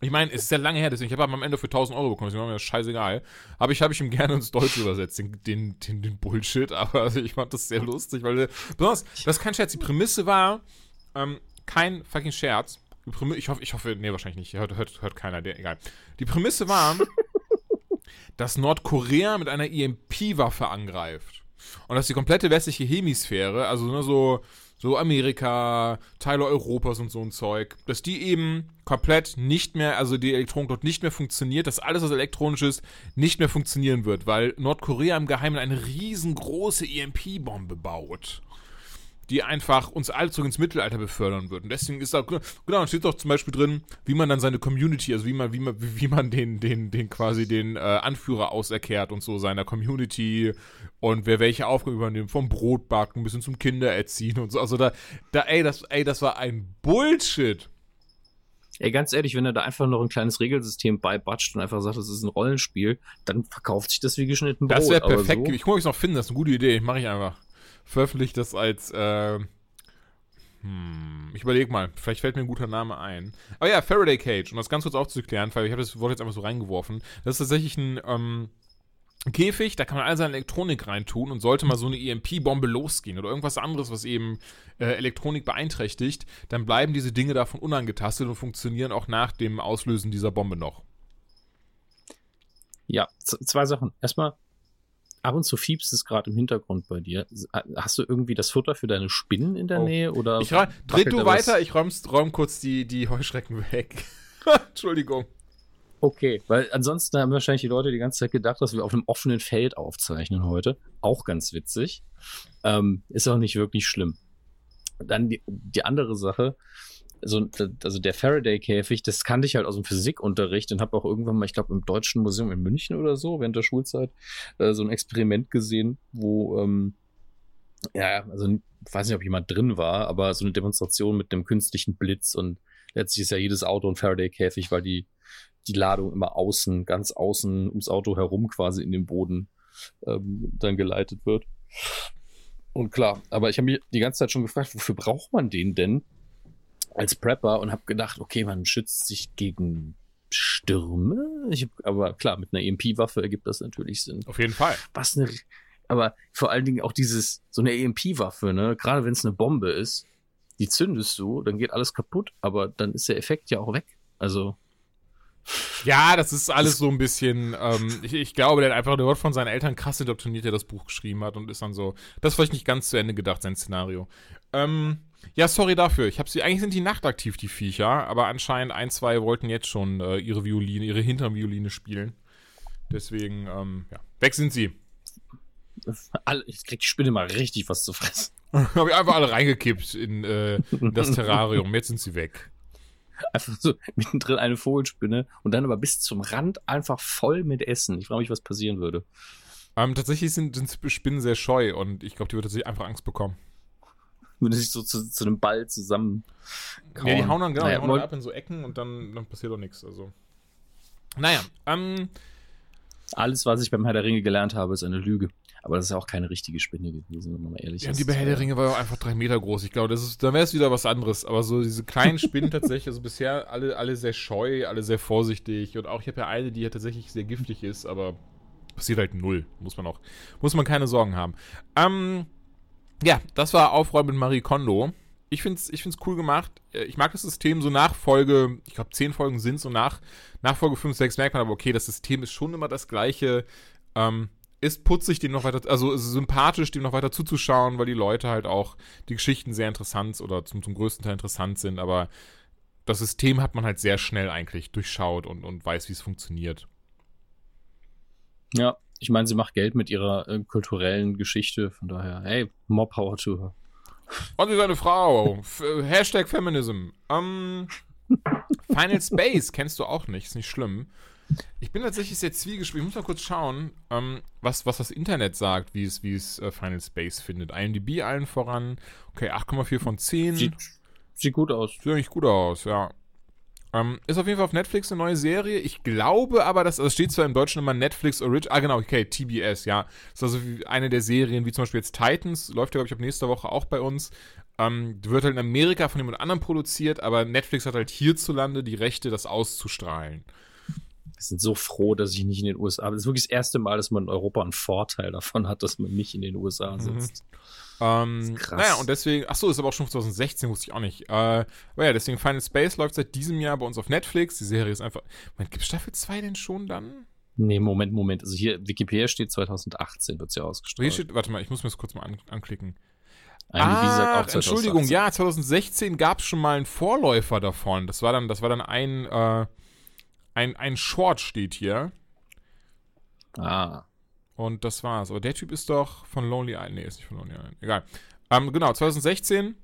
Ich meine, es ist ja lange her, deswegen, ich habe am Ende für 1000 Euro bekommen, deswegen war mir das scheißegal. Aber ich habe ich ihm gerne ins Deutsche übersetzt, den, den, den, den Bullshit, aber also ich fand das sehr lustig, weil, äh, besonders, das ist kein Scherz, die Prämisse war, ähm, kein fucking Scherz. Ich hoffe, ich hoffe, nee, wahrscheinlich nicht, hört, hört, hört keiner, der, egal. Die Prämisse war, dass Nordkorea mit einer EMP-Waffe angreift. Und dass die komplette westliche Hemisphäre, also ne, so, so Amerika, Teile Europas und so ein Zeug, dass die eben komplett nicht mehr, also die Elektronik dort nicht mehr funktioniert, dass alles, was elektronisch ist, nicht mehr funktionieren wird, weil Nordkorea im Geheimen eine riesengroße EMP-Bombe baut die einfach uns alle zurück ins Mittelalter befördern wird. Und deswegen ist da, genau, da steht doch zum Beispiel drin, wie man dann seine Community, also wie man, wie man, wie man den, den, den quasi den äh, Anführer auserkehrt und so seiner Community und wer welche Aufgaben übernimmt, vom Brotbacken bis hin zum Kindererziehen und so. Also da, da, ey, das, ey, das war ein Bullshit. Ey, ganz ehrlich, wenn er da einfach noch ein kleines Regelsystem beibatscht und einfach sagt, das ist ein Rollenspiel, dann verkauft sich das wie geschnitten Brot. Das wäre perfekt. So, Ich gucke, ob ich es noch finde. Das ist eine gute Idee. Mache ich einfach. Veröffentliche das als, äh, hm, ich überlege mal. Vielleicht fällt mir ein guter Name ein. Aber ja, Faraday Cage. Um das ganz kurz aufzuklären, weil ich habe das Wort jetzt einfach so reingeworfen. Das ist tatsächlich ein, ähm, Käfig, da kann man all seine Elektronik reintun und sollte mal so eine EMP-Bombe losgehen oder irgendwas anderes, was eben äh, Elektronik beeinträchtigt, dann bleiben diese Dinge davon unangetastet und funktionieren auch nach dem Auslösen dieser Bombe noch. Ja, zwei Sachen. Erstmal, ab und zu fiebst es gerade im Hintergrund bei dir. Hast du irgendwie das Futter für deine Spinnen in der Oh. Nähe? Oder Ich räum, dreht du da was? weiter, ich räum, räum kurz die, die Heuschrecken weg. Entschuldigung. Okay, weil ansonsten haben wahrscheinlich die Leute die ganze Zeit gedacht, dass wir auf einem offenen Feld aufzeichnen heute. Auch ganz witzig. Ähm, ist auch nicht wirklich schlimm. Dann die, die andere Sache, so, also der Faraday-Käfig, das kannte ich halt aus dem Physikunterricht und habe auch irgendwann mal, ich glaube, im Deutschen Museum in München oder so, während der Schulzeit, äh, so ein Experiment gesehen, wo, ähm, ja, also ich weiß nicht, ob jemand drin war, aber so eine Demonstration mit einem künstlichen Blitz und letztlich ist ja jedes Auto ein Faraday-Käfig, weil die die Ladung immer außen, ganz außen ums Auto herum quasi in den Boden ähm, dann geleitet wird. Und klar, aber ich habe mich die ganze Zeit schon gefragt, wofür braucht man den denn als Prepper und habe gedacht, okay, man schützt sich gegen Stürme. Ich hab, aber klar, mit einer EMP-Waffe ergibt das natürlich Sinn. Auf jeden Fall. Was eine, aber vor allen Dingen auch dieses, so eine EMP-Waffe, ne, gerade wenn es eine Bombe ist, die zündest du, dann geht alles kaputt, aber dann ist der Effekt ja auch weg. Also, Ja, das ist alles so ein bisschen, ähm, ich, ich glaube, der hat einfach, der wird von seinen Eltern krass indoktriniert, der das Buch geschrieben hat und ist dann so, das ist vielleicht nicht ganz zu Ende gedacht, sein Szenario. Ähm, ja, sorry dafür. Ich habe sie, eigentlich sind die nachtaktiv, die Viecher, aber anscheinend ein, zwei wollten jetzt schon äh, ihre Violine, ihre Hintervioline spielen. Deswegen, ähm, ja, weg sind sie. Ich krieg die Spinne mal richtig was zu fressen. Habe ich einfach alle reingekippt in, äh, in das Terrarium. Jetzt sind sie weg. Einfach so mittendrin eine Vogelspinne und dann aber bis zum Rand einfach voll mit Essen. Ich frage mich, was passieren würde. Ähm, tatsächlich sind, sind Spinnen sehr scheu und ich glaube, die würde tatsächlich einfach Angst bekommen. Würde sich so zu, zu einem Ball zusammen. Ja, die hauen dann genau naja, die hauen dann ab in so Ecken und dann, dann passiert doch nichts. Also. Naja, ähm. Alles, was ich beim Herr der Ringe gelernt habe, ist eine Lüge. Aber das ist auch keine richtige Spinne gewesen, wenn man mal ehrlich ja, ist. Ja, die bei Herr der Ringe war ja einfach drei Meter groß. Ich glaube, das ist, da wäre es wieder was anderes. Aber so diese kleinen Spinnen tatsächlich, also bisher alle, alle sehr scheu, alle sehr vorsichtig. Und auch, ich habe ja eine, die ja tatsächlich sehr giftig ist, aber passiert halt null. Muss man auch, muss man keine Sorgen haben. Ähm, ja, das war Aufräumen mit Marie Kondo. Ich finde es ich find's cool gemacht. Ich mag das System so nach Folge, ich glaube, zehn Folgen sind so nach, nach Folge 5, 6 merkt man aber, okay, das System ist schon immer das gleiche. Ähm, ist putzig, dem noch weiter, also sympathisch, dem noch weiter zuzuschauen, weil die Leute halt auch die Geschichten sehr interessant oder zum, zum größten Teil interessant sind, aber das System hat man halt sehr schnell eigentlich durchschaut und, und weiß, wie es funktioniert. Ja, ich meine, sie macht Geld mit ihrer äh, kulturellen Geschichte, von daher, hey, more power to her. Und sie ist eine Frau. F Hashtag Feminism. Ähm, Final Space kennst du auch nicht, ist nicht schlimm. Ich bin tatsächlich sehr zwiegespalten. Ich muss mal kurz schauen, ähm, was, was das Internet sagt, wie es, wie es äh, Final Space findet. IMDb allen voran. Okay, 8,4 von 10. Sieht, sieht gut aus. Sieht eigentlich gut aus, ja. Ähm, ist auf jeden Fall auf Netflix eine neue Serie. Ich glaube aber, dass, also steht zwar im Deutschen immer Netflix Original, ah genau, okay, TBS, ja. Das ist also eine der Serien, wie zum Beispiel jetzt Titans, läuft ja, glaube ich, ab nächster Woche auch bei uns. Ähm, wird halt in Amerika von jemand anderem produziert, aber Netflix hat halt hierzulande die Rechte, das auszustrahlen. Wir sind so froh, dass ich nicht in den USA bin. Das ist wirklich das erste Mal, dass man in Europa einen Vorteil davon hat, dass man nicht in den USA mhm. sitzt. Mhm. Ähm, krass. Naja, und deswegen, ach so, ist aber auch schon 2016, wusste ich auch nicht. Äh, aber ja, deswegen Final Space läuft seit diesem Jahr bei uns auf Netflix. Die Serie ist einfach. Moment, gibt Staffel 2 denn schon dann? Nee, Moment, Moment. Also hier, Wikipedia steht 2018, wird sie ja ausgestrahlt. Hier steht, warte mal, ich muss mir das kurz mal an, anklicken. ah, Entschuldigung, ja, 2016 gab es schon mal einen Vorläufer davon. Das war dann, das war dann ein, äh, ein, ein Short steht hier. Ah. Und das war's. Aber der Typ ist doch von Lonely Island. Nee, ist nicht von Lonely Island. Egal. Ähm, genau, 2016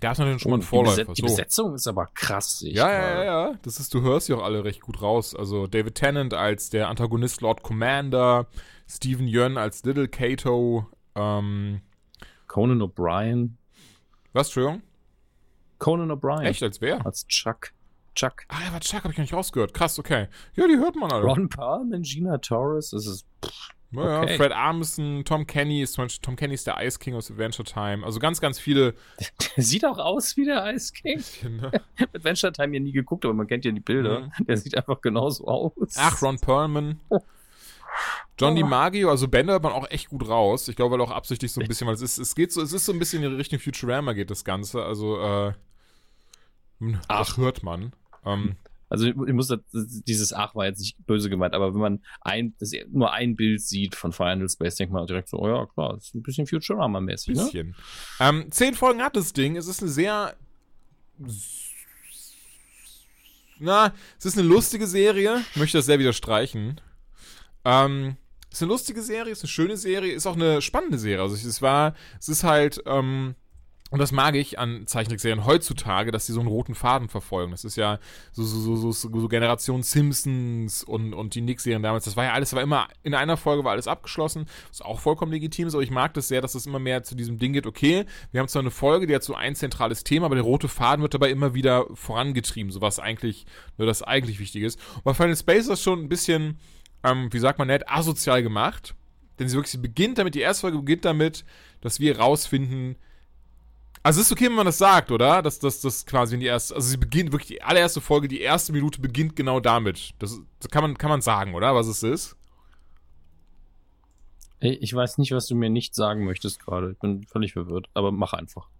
gab es natürlich schon mal einen Vorläufer. Die, Beset die Besetzung ist aber krass. Ja, ja, ja, ja. Das ist, du hörst sie auch alle recht gut raus. Also David Tennant als der Antagonist Lord Commander, Stephen Yeun als Little Kato, ähm, Conan O'Brien. Was, Entschuldigung? Conan O'Brien. Echt, als wer? Als Chuck. Chuck. Ah, ja, war Chuck, habe ich gar nicht rausgehört. Krass, okay. Ja, die hört man alle. Ron Perlman, Gina Torres, das ist. Pff, naja, okay. Fred Armisen, Tom Kenny ist zum Beispiel, Tom Kenny ist der Ice King aus Adventure Time. Also ganz, ganz viele. Der sieht auch aus wie der Ice King. Ne? Adventure Time ja nie geguckt, aber man kennt ja die Bilder. Mhm. Der sieht einfach genauso aus. Ach, Ron Perlman. John oh. DiMaggio, also Bender hört man auch echt gut raus. Ich glaube, weil auch absichtlich so ein bisschen, weil es ist, es geht so, es ist so ein bisschen in Richtung Futurama geht das Ganze. Also, äh, Ach, hört man. Ähm, also ich muss das, dieses Ach war jetzt nicht böse gemeint, aber wenn man ein, das, nur ein Bild sieht von Final Space, denkt man direkt so, oh ja, klar, ist ein bisschen Futurama-mäßig. Ne? Bisschen. Ne? Ähm, zehn Folgen hat das Ding. Es ist eine sehr. Na, es ist eine lustige Serie. Ich möchte das sehr wieder streichen. Ähm, es ist eine lustige Serie, es ist eine schöne Serie, ist auch eine spannende Serie. Also es war, es ist halt, ähm, und das mag ich an Zeichentrickserien heutzutage, dass sie so einen roten Faden verfolgen. Das ist ja so, so, so, so, so Generation Simpsons und, und die Nick-Serien damals. Das war ja alles, war immer, in einer Folge war alles abgeschlossen, was auch vollkommen legitim ist, aber ich mag das sehr, dass es immer mehr zu diesem Ding geht, okay, wir haben zwar eine Folge, die hat so ein zentrales Thema, aber der rote Faden wird dabei immer wieder vorangetrieben, so was eigentlich, nur das eigentlich wichtig ist. Und bei Final Space ist das schon ein bisschen, ähm, wie sagt man nett, asozial gemacht. Denn sie wirklich, sie beginnt damit, die erste Folge beginnt damit, dass wir rausfinden, also es ist okay, wenn man das sagt, oder? Dass das, das quasi in die erste, also sie beginnt wirklich die allererste Folge, die erste Minute beginnt genau damit. Das, das kann man, kann man sagen, oder? Was es ist? Ich weiß nicht, was du mir nicht sagen möchtest gerade. Ich bin völlig verwirrt, aber mach einfach.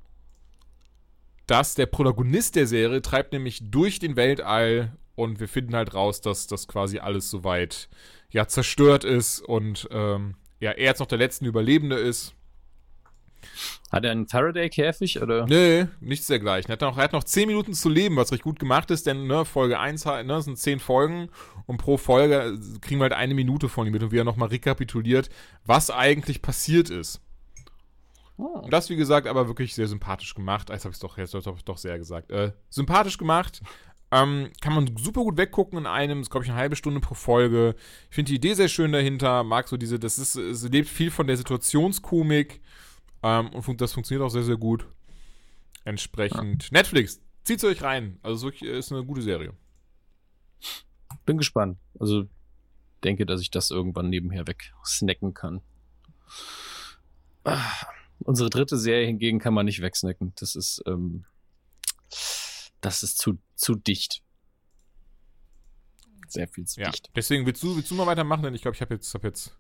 Dass der Protagonist der Serie treibt nämlich durch den Weltall und wir finden halt raus, dass das quasi alles soweit ja zerstört ist und ähm, ja, er jetzt noch der letzte Überlebende ist Hat er einen Faraday-Käfig oder? Nee, nichts dergleichen. Er hat, noch, er hat noch 10 Minuten zu leben, was recht gut gemacht ist, denn ne, Folge 1 ne, sind 10 Folgen und pro Folge kriegen wir halt eine Minute von ihm mit und wie er nochmal rekapituliert, was eigentlich passiert ist. Oh. Und das, wie gesagt, aber wirklich sehr sympathisch gemacht. Jetzt habe ich es doch, jetzt hab ich doch sehr gesagt. Äh, sympathisch gemacht. Ähm, kann man super gut weggucken in einem, ist glaube ich eine halbe Stunde pro Folge. Ich finde die Idee sehr schön dahinter, mag so diese, das ist, es lebt viel von der Situationskomik ähm, und das funktioniert auch sehr, sehr gut. Entsprechend. Ja. Netflix, zieht's euch rein. Also wirklich ist eine gute Serie. Bin gespannt. Also denke, dass ich das irgendwann nebenher weg snacken kann. Ah, unsere dritte Serie hingegen kann man nicht wegsnacken. Das ist ähm, das ist zu, zu dicht. Sehr viel zu ja. dicht. Deswegen willst du, willst du mal weitermachen, denn ich glaube, ich habe jetzt, hab jetzt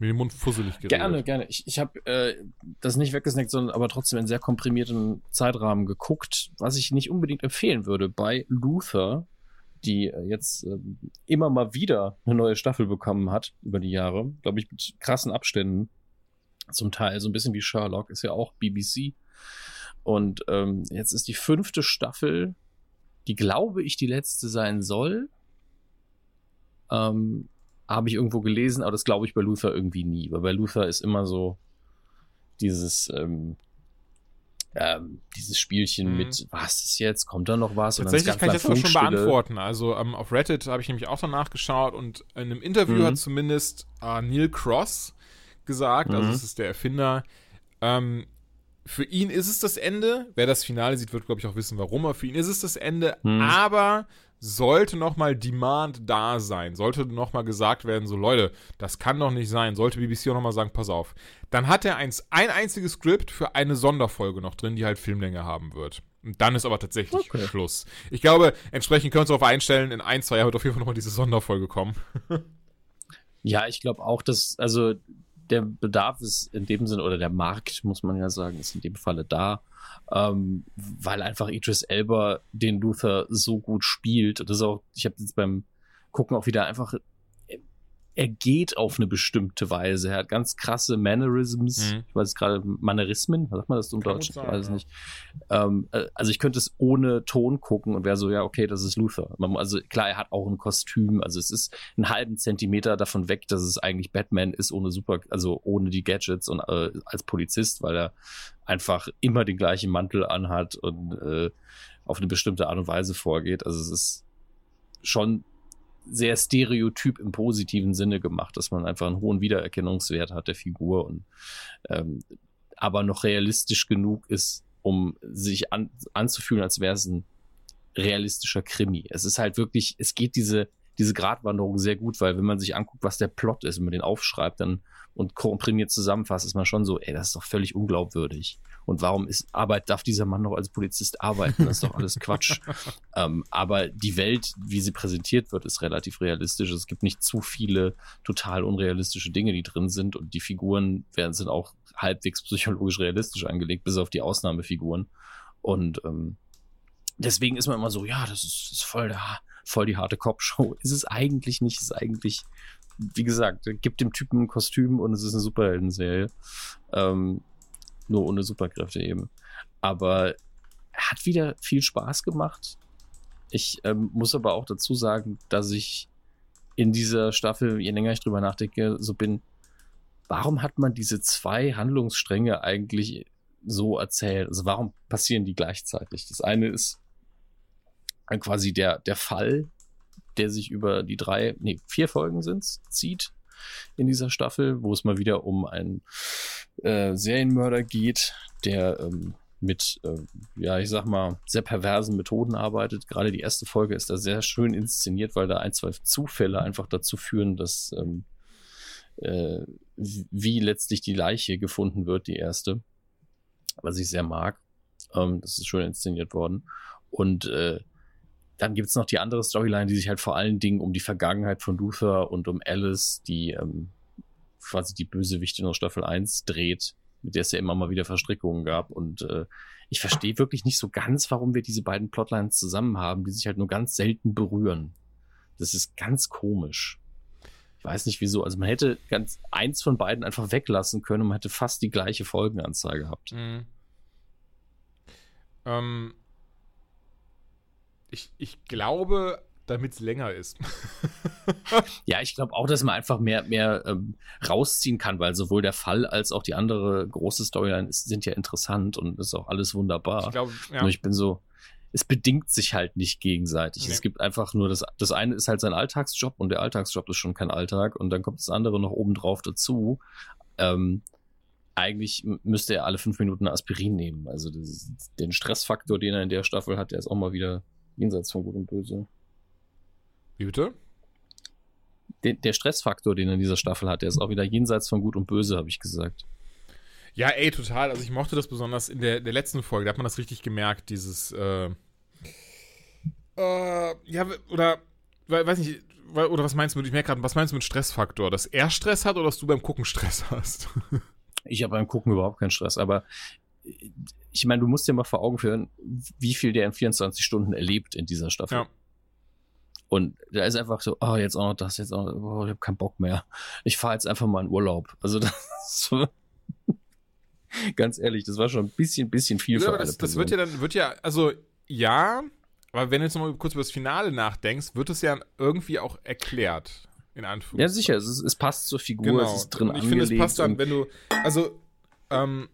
mir den Mund fusselig geredet. Gerne, gerne. Ich, ich habe äh, das nicht weggesnackt, sondern aber trotzdem in sehr komprimierten Zeitrahmen geguckt, was ich nicht unbedingt empfehlen würde bei Luther, die äh, jetzt äh, immer mal wieder eine neue Staffel bekommen hat über die Jahre, glaube ich, mit krassen Abständen. Zum Teil so ein bisschen wie Sherlock, ist ja auch BBC. Und ähm, jetzt ist die fünfte Staffel, die glaube ich die letzte sein soll. Ähm, Habe ich irgendwo gelesen, aber das glaube ich bei Luther irgendwie nie. Weil bei Luther ist immer so dieses, ähm, ähm, dieses Spielchen mhm. mit, was ist jetzt, kommt da noch was? Tatsächlich kann ich das auch schon beantworten. Also ähm, auf Reddit habe ich nämlich auch danach geschaut und in einem Interview mhm. hat zumindest äh, Neil Cross gesagt, also mhm. also es ist der Erfinder, ähm, für ihn ist es das Ende. Wer das Finale sieht, wird, glaube ich, auch wissen, warum. Aber für ihn ist es das Ende. Hm. Aber sollte nochmal Demand da sein, sollte nochmal gesagt werden, so Leute, das kann doch nicht sein, sollte BBC auch nochmal sagen, pass auf. Dann hat er eins, ein einziges Skript für eine Sonderfolge noch drin, die halt Filmlänge haben wird. Und dann ist aber tatsächlich okay. Schluss. Ich glaube, entsprechend können wir uns darauf einstellen, in ein, zwei Jahren wird auf jeden Fall nochmal diese Sonderfolge kommen. ja, ich glaube auch, dass, also der Bedarf ist in dem Sinne, oder der Markt, muss man ja sagen, ist in dem Falle da, ähm, weil einfach Idris Elba den Luther so gut spielt. Und das ist auch, ich habe jetzt beim Gucken auch wieder einfach er geht auf eine bestimmte Weise. Er hat ganz krasse Mannerisms. Mhm. Ich weiß gerade, Mannerismen, was sagt man das im Deutschen? Ich weiß es nicht. Ähm, äh, also ich könnte es ohne Ton gucken und wäre so, ja, okay, das ist Luther. Man, also klar, er hat auch ein Kostüm. Also es ist einen halben Zentimeter davon weg, dass es eigentlich Batman ist, ohne super, also ohne die Gadgets und äh, als Polizist, weil er einfach immer den gleichen Mantel anhat und äh, auf eine bestimmte Art und Weise vorgeht. Also es ist schon sehr stereotyp im positiven Sinne gemacht, dass man einfach einen hohen Wiedererkennungswert hat der Figur und ähm, aber noch realistisch genug ist, um sich an, anzufühlen, als wäre es ein realistischer Krimi. Es ist halt wirklich, es geht diese, diese Gratwanderung sehr gut, weil wenn man sich anguckt, was der Plot ist, wenn man den aufschreibt dann und komprimiert zusammenfasst, ist man schon so, ey, das ist doch völlig unglaubwürdig. Und warum ist Arbeit, darf dieser Mann noch als Polizist arbeiten? Das ist doch alles Quatsch. ähm, aber die Welt, wie sie präsentiert wird, ist relativ realistisch. Es gibt nicht zu viele total unrealistische Dinge, die drin sind. Und die Figuren werden, sind auch halbwegs psychologisch realistisch angelegt, bis auf die Ausnahmefiguren. Und ähm, deswegen ist man immer so, ja, das ist, das ist voll, der, voll die harte Cop-Show. Ist es eigentlich nicht, ist eigentlich, wie gesagt, gibt dem Typen ein Kostüm und es ist eine Superhelden-Serie. Ähm, nur ohne Superkräfte eben. Aber er hat wieder viel Spaß gemacht. Ich ähm, muss aber auch dazu sagen, dass ich in dieser Staffel, je länger ich drüber nachdenke, so bin, warum hat man diese zwei Handlungsstränge eigentlich so erzählt? Also warum passieren die gleichzeitig? Das eine ist quasi der, der Fall, der sich über die drei, nee, vier Folgen sind, zieht in dieser Staffel, wo es mal wieder um einen äh, Serienmörder geht, der ähm, mit, äh, ja, ich sag mal, sehr perversen Methoden arbeitet. Gerade die erste Folge ist da sehr schön inszeniert, weil da ein, zwei Zufälle einfach dazu führen, dass ähm, äh, wie letztlich die Leiche gefunden wird, die erste. Was ich sehr mag. Ähm, das ist schön inszeniert worden. Und äh, dann gibt's noch die andere Storyline, die sich halt vor allen Dingen um die Vergangenheit von Luther und um Alice, die ähm, quasi die Bösewichte in Staffel 1 dreht, mit der es ja immer mal wieder Verstrickungen gab. Und äh, ich verstehe wirklich nicht so ganz, warum wir diese beiden Plotlines zusammen haben, die sich halt nur ganz selten berühren. Das ist ganz komisch. Ich weiß nicht wieso. Also man hätte ganz eins von beiden einfach weglassen können und man hätte fast die gleiche Folgenanzahl gehabt. Mhm. Ähm, ich, ich glaube, damit es länger ist. ja, ich glaube auch, dass man einfach mehr, mehr ähm, rausziehen kann, weil sowohl der Fall als auch die andere große Storyline ist, sind ja interessant und ist auch alles wunderbar. Ich glaube, ja. Nur ich bin so, es bedingt sich halt nicht gegenseitig. Nee. Es gibt einfach nur das, das eine ist halt sein Alltagsjob und der Alltagsjob ist schon kein Alltag und dann kommt das andere noch obendrauf dazu. Ähm, eigentlich müsste er alle fünf Minuten Aspirin nehmen. Also das, den Stressfaktor, den er in der Staffel hat, der ist auch mal wieder jenseits von Gut und Böse. Wie bitte? Den, der Stressfaktor, den er in dieser Staffel hat, der ist auch wieder jenseits von Gut und Böse, habe ich gesagt. Ja, ey, total. Also ich mochte das besonders in der, der letzten Folge, da hat man das richtig gemerkt, dieses, äh, äh, ja, oder, weiß nicht, oder was meinst du mit, ich merke gerade, was meinst du mit Stressfaktor? Dass er Stress hat oder dass du beim Gucken Stress hast? ich habe beim Gucken überhaupt keinen Stress, aber ich meine, du musst dir mal vor Augen führen, wie viel der in 24 Stunden erlebt in dieser Staffel. Ja. Und da ist einfach so, oh, jetzt auch noch das, jetzt auch noch, oh, ich habe keinen Bock mehr. Ich fahre jetzt einfach mal in Urlaub. Also das ganz ehrlich, das war schon ein bisschen, bisschen viel ja, für das, das wird ja dann, wird ja, also ja, aber wenn du jetzt nochmal kurz über das Finale nachdenkst, wird es ja irgendwie auch erklärt. In Anführungszeichen. Ja, sicher, es, ist, es passt zur Figur, genau. es ist drin und Ich finde, es passt dann, wenn du, also, ähm,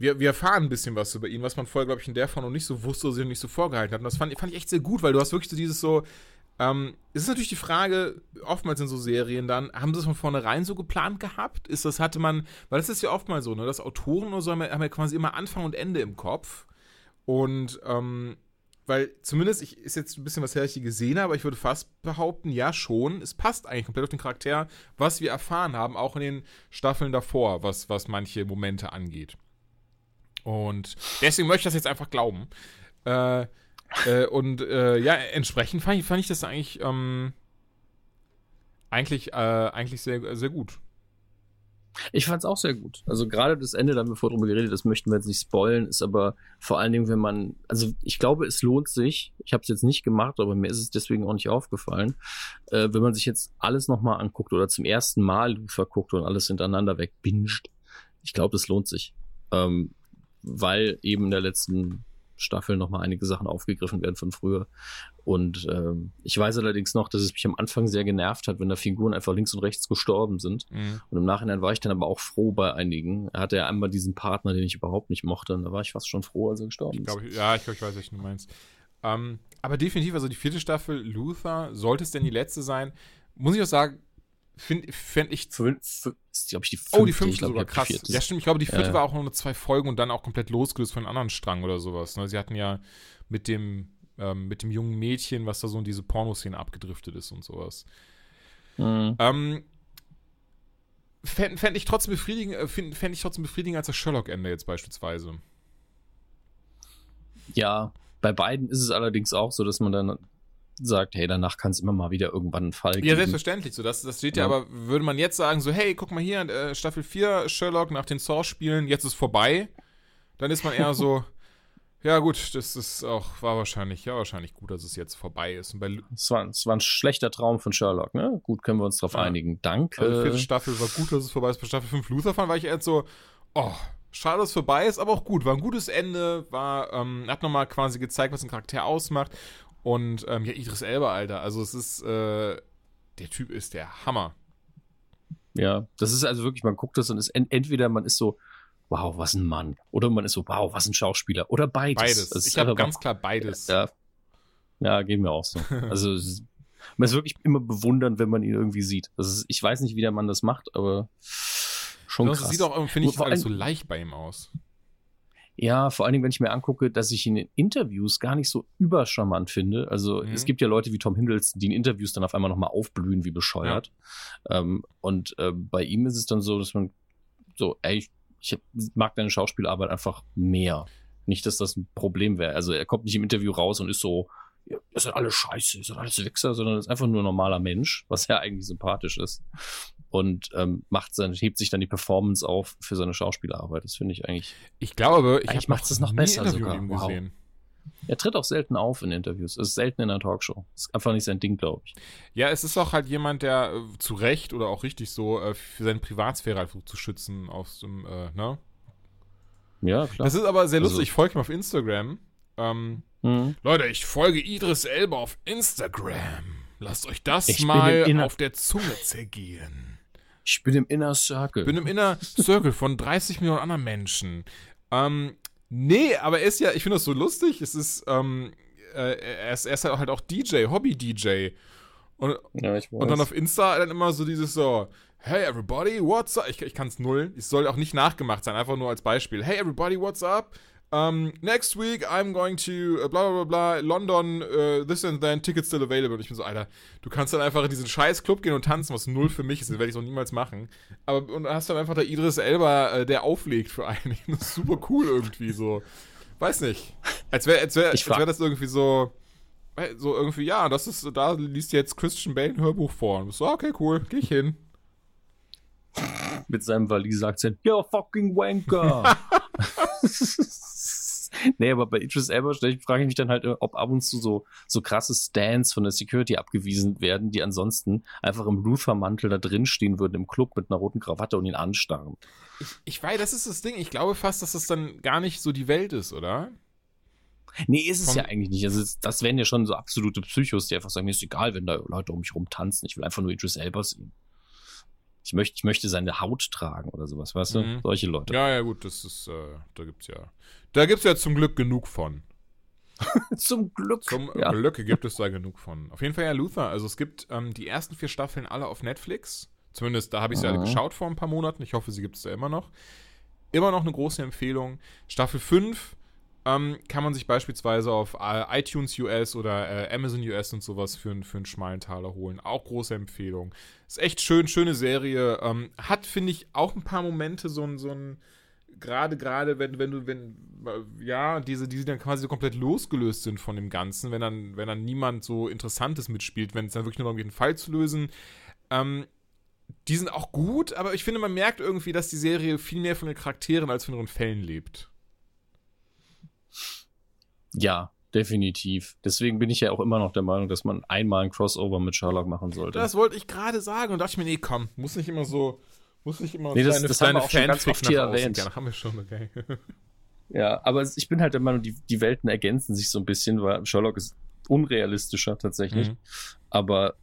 wir, wir erfahren ein bisschen was über ihn, was man vorher, glaube ich, in der Form noch nicht so wusste oder sich noch nicht so vorgehalten hat. Und das fand, fand ich echt sehr gut, weil du hast wirklich so dieses so, ähm, es ist natürlich die Frage, oftmals in so Serien dann, haben sie es von vornherein so geplant gehabt? Ist das, hatte man, weil das ist ja oftmals so, ne, dass Autoren oder so haben haben ja quasi immer Anfang und Ende im Kopf. Und, ähm, weil zumindest, ich ist jetzt ein bisschen was her, ich gesehen habe, aber ich würde fast behaupten, ja schon, es passt eigentlich komplett auf den Charakter, was wir erfahren haben, auch in den Staffeln davor, was, was manche Momente angeht. Und deswegen möchte ich das jetzt einfach glauben. Äh, äh, und äh, ja, entsprechend fand ich, fand ich das eigentlich, ähm, eigentlich, äh, eigentlich sehr, sehr gut. Ich fand es auch sehr gut. Also gerade das Ende, da haben wir vorher drüber geredet, das möchten wir jetzt nicht spoilen, ist aber vor allen Dingen, wenn man, also ich glaube, es lohnt sich, ich habe es jetzt nicht gemacht, aber mir ist es deswegen auch nicht aufgefallen, äh, wenn man sich jetzt alles nochmal anguckt oder zum ersten Mal verguckt und alles hintereinander wegbinged. Ich glaube, es lohnt sich. Ähm, weil eben in der letzten Staffel nochmal einige Sachen aufgegriffen werden von früher. Und ähm, ich weiß allerdings noch, dass es mich am Anfang sehr genervt hat, wenn da Figuren einfach links und rechts gestorben sind. Mhm. Und im Nachhinein war ich dann aber auch froh bei einigen. Er hatte ja einmal diesen Partner, den ich überhaupt nicht mochte. Und da war ich fast schon froh, als er gestorben ich glaub, ist. Ja, ich glaube, ich weiß, was du meinst. Ähm, aber definitiv, also die vierte Staffel Luther, sollte es denn die letzte sein, muss ich auch sagen, fände ich. Fünf, ist, glaube ich, die fünfte. Oh, die fünfte sogar, krass. Ja, stimmt. Ich glaube, die vierte ja. war auch nur zwei Folgen und dann auch komplett losgelöst von einem anderen Strang oder sowas. Ne? Sie hatten ja mit dem, ähm, mit dem jungen Mädchen, was da so in diese Pornoszene abgedriftet ist und sowas. Mhm. Ähm, Fände fänd ich trotzdem befriedigend, äh, fände ich trotzdem befriedigend als das Sherlock-Ende jetzt beispielsweise. Ja, bei beiden ist es allerdings auch so, dass man dann sagt, hey, danach kann es immer mal wieder irgendwann einen Fall geben. Ja, selbstverständlich. So, das, das steht ja. ja, aber würde man jetzt sagen, so, hey, guck mal hier, äh, Staffel 4 Sherlock nach den Saw-Spielen, jetzt ist vorbei, dann ist man eher so, ja gut, das ist auch, war wahrscheinlich, ja, wahrscheinlich gut, dass es jetzt vorbei ist. Und bei es, war, es war ein schlechter Traum von Sherlock, ne? Gut, können wir uns darauf ja. einigen. Danke. Also die vierte Staffel war gut, dass es vorbei ist. Bei Staffel 5 Luther fand, war ich eher so, oh, schade, dass es vorbei ist, aber auch gut. War ein gutes Ende, war, ähm, hat nochmal quasi gezeigt, was ein Charakter ausmacht. Und ähm, ja, Idris Elba, Alter, also es ist, äh, der Typ ist der Hammer. Ja, das ist also wirklich, man guckt das und ist ent entweder man ist so, wow, was ein Mann. Oder man ist so, wow, was ein Schauspieler. Oder beides. Beides. Das ich habe ganz klar beides. Ja, ja geht mir auch so. also man ist wirklich immer bewundern, wenn man ihn irgendwie sieht. Das ist, ich weiß nicht, wie der Mann das macht, aber schon das krass. sieht auch, finde ich, alles so leicht bei ihm aus. Ja, vor allen Dingen, wenn ich mir angucke, dass ich ihn in Interviews gar nicht so übercharmant finde. Also mhm. es gibt ja Leute wie Tom Hiddleston, die in Interviews dann auf einmal nochmal aufblühen wie bescheuert. Ja. Ähm, und äh, bei ihm ist es dann so, dass man so, ey, ich, ich mag deine Schauspielarbeit einfach mehr. Nicht, dass das ein Problem wäre. Also er kommt nicht im Interview raus und ist so, das sind alle scheiße, das sind alles Wichser, sondern ist einfach nur ein normaler Mensch, was ja eigentlich sympathisch ist und ähm, macht sein, hebt sich dann die Performance auf für seine Schauspielerarbeit. Das finde ich eigentlich. Ich glaube, ich habe macht es noch besser sogar. Wow. Gesehen. Er tritt auch selten auf in Interviews. Es ist selten in einer Talkshow. Das ist einfach nicht sein Ding, glaube ich. Ja, es ist auch halt jemand, der äh, zu Recht oder auch richtig so äh, für seine Privatsphäre halt zu schützen aus dem, äh, ne? Ja, klar. Das ist aber sehr lustig. Also, ich folge ihm auf Instagram. Ähm, mhm. Leute, ich folge Idris Elba auf Instagram. Lasst euch das ich mal auf der Zunge zergehen. Ich bin im Inner Circle. Ich bin im Inner Circle von 30 Millionen anderen Menschen. Ähm, nee, aber er ist ja, ich finde das so lustig. Es ist, ähm, äh, er, ist, er ist halt auch DJ, Hobby-DJ. Und, ja, und dann auf Insta dann immer so dieses so, hey everybody, what's up? Ich, ich kann es null. Es soll auch nicht nachgemacht sein, einfach nur als Beispiel. Hey everybody, what's up? Um, next week I'm going to uh, bla bla bla London, uh, this and then, tickets still available. Und ich bin so, Alter, du kannst dann einfach in diesen scheiß Club gehen und tanzen, was null für mich ist, das werde ich auch niemals machen. Aber und hast dann einfach da Idris Elba, äh, der auflegt für einen. Das ist super cool irgendwie so. Weiß nicht. Als wäre als wär, als wär das irgendwie so, so irgendwie, ja, das ist, da liest jetzt Christian Bale ein Hörbuch vor. Und so, okay, cool, geh ich hin. Mit seinem Waliser-Akzent, you're fucking wanker. nee, aber bei Idris Elba frage ich mich dann halt, ob ab und zu so, so krasse Stands von der Security abgewiesen werden, die ansonsten einfach im Luther-Mantel da drin stehen würden im Club mit einer roten Krawatte und ihn anstarren. Ich, ich weiß, das ist das Ding. Ich glaube fast, dass das dann gar nicht so die Welt ist, oder? Nee, ist es ja eigentlich nicht. Also das wären ja schon so absolute Psychos, die einfach sagen, mir ist egal, wenn da Leute um mich rum tanzen. Ich will einfach nur Idris Elba sehen ich möchte, ich möchte seine Haut tragen oder sowas, weißt du? Mhm. Solche Leute. Ja, ja, gut, das ist, äh, da gibt's ja, da gibt's ja zum Glück genug von. zum Glück. Zum ja. Glück gibt es da genug von. Auf jeden Fall ja Luther. Also es gibt ähm, die ersten vier Staffeln alle auf Netflix. Zumindest da habe ich sie mhm. alle geschaut vor ein paar Monaten. Ich hoffe, sie gibt es da immer noch. Immer noch eine große Empfehlung. Staffel 5 ähm, kann man sich beispielsweise auf äh, iTunes US oder äh, Amazon US und sowas für, für einen schmalen Taler holen. Auch große Empfehlung. Ist echt schön, schöne Serie. Ähm, hat, finde ich, auch ein paar Momente so ein, so gerade, gerade, wenn, wenn du, wenn, ja, diese, die dann quasi komplett losgelöst sind von dem Ganzen, wenn dann, wenn dann niemand so Interessantes mitspielt, wenn es dann wirklich nur darum geht, einen Fall zu lösen. Ähm, die sind auch gut, aber ich finde, man merkt irgendwie, dass die Serie viel mehr von den Charakteren als von ihren Fällen lebt. Ja, definitiv. Deswegen bin ich ja auch immer noch der Meinung, dass man einmal ein Crossover mit Sherlock machen sollte. Das wollte ich gerade sagen und dachte ich mir, nee, komm, muss nicht immer so, muss nicht immer nee, das, das haben wir auch schon ganz oft hier erwähnt. Ja, haben wir schon, okay. ja, aber ich bin halt der Meinung, die, die Welten ergänzen sich so ein bisschen, weil Sherlock ist unrealistischer tatsächlich. Mhm. Aber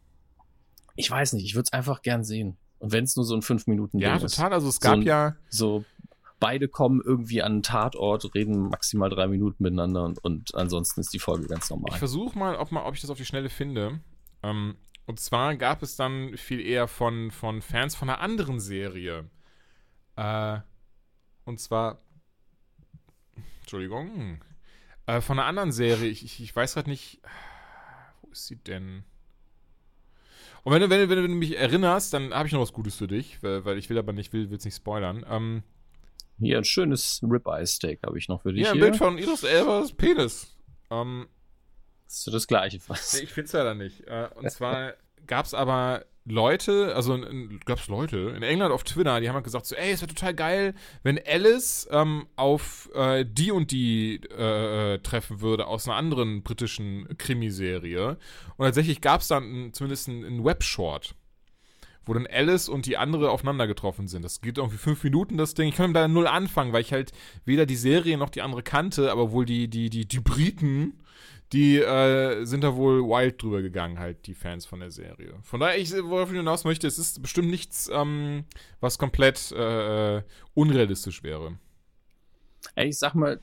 ich weiß nicht, ich würde es einfach gern sehen. Und wenn es nur so ein 5 Minuten Ja, total. Also es gab so ein, ja so beide kommen irgendwie an einen Tatort, reden maximal drei Minuten miteinander und, und ansonsten ist die Folge ganz normal. Ich versuche mal, ob, mal, ob ich das auf die Schnelle finde. Ähm, und zwar gab es dann viel eher von, von Fans von einer anderen Serie. Äh, und zwar. Entschuldigung. Äh, von einer anderen Serie. Ich, ich, ich weiß gerade nicht. Wo ist sie denn? Und wenn du, wenn, wenn du mich erinnerst, dann habe ich noch was Gutes für dich, weil, weil ich will aber nicht, will es nicht spoilern. Ähm, hier ein schönes Ribeye-Steak habe ich noch für dich. Ja, ein hier. Bild von Idris Elbas Penis. Ähm, das ist das gleiche fast. Nee, ich finde es leider nicht. Äh, und zwar gab es aber Leute, also gab es Leute in England auf Twitter, die haben halt gesagt so, ey, es wäre total geil, wenn Alice ähm, auf äh, die und die äh, äh treffen würde aus einer anderen britischen Krimiserie. Und tatsächlich gab es dann zumindest einen Webshort wo dann Alice und die andere aufeinander getroffen sind. Das geht irgendwie fünf Minuten, das Ding. Ich kann da null anfangen, weil ich halt weder die Serie noch die andere kannte, aber wohl die, die, die, die Briten, die äh, sind da wohl wild drüber gegangen, halt, die Fans von der Serie. Von daher, ich, worauf ich hinaus möchte, es ist bestimmt nichts, ähm, was komplett äh, unrealistisch wäre. Ey, ich sag mal,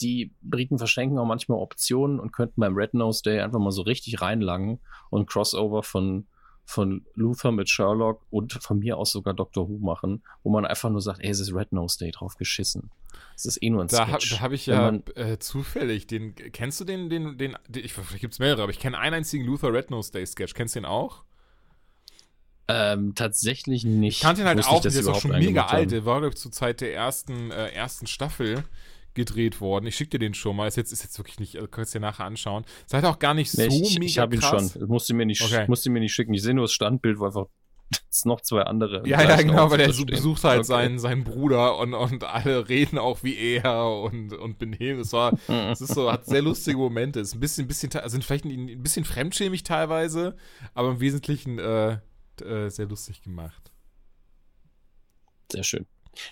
die Briten verschenken auch manchmal Optionen und könnten beim Red Nose Day einfach mal so richtig reinlangen und Crossover von von Luther mit Sherlock und von mir aus sogar Doctor Who machen, wo man einfach nur sagt, ey, es ist Red Nose Day drauf geschissen. Es ist eh nur ein da Sketch. Hab, da habe ich ja man, äh, zufällig den, kennst du den, den, den, den ich, vielleicht gibt es mehrere, aber ich kenne einen einzigen Luther Red Nose Day Sketch. Kennst du den auch? Ähm, tatsächlich nicht. Ich kannte ihn halt auch, der ist auch schon mega alt. Der war, glaube ich, zur Zeit der ersten, äh, ersten Staffel gedreht worden. Ich schicke dir den schon mal. Ist jetzt, ist jetzt wirklich nicht, also kannst du dir nachher anschauen. Seid auch gar nicht nee, so ich, mega Ich habe ihn schon. Musst du mir nicht, okay. musst du mir nicht schicken. Ich sehe nur das Standbild, wo einfach noch zwei andere. Ja, ja, genau, weil er besucht halt okay. seinen, seinen Bruder und, und alle reden auch wie er und, und benehmen. Es war, es ist so, hat sehr lustige Momente. Es ist ein bisschen, bisschen, sind vielleicht ein bisschen fremdschämig teilweise, aber im Wesentlichen äh, äh, sehr lustig gemacht. Sehr schön.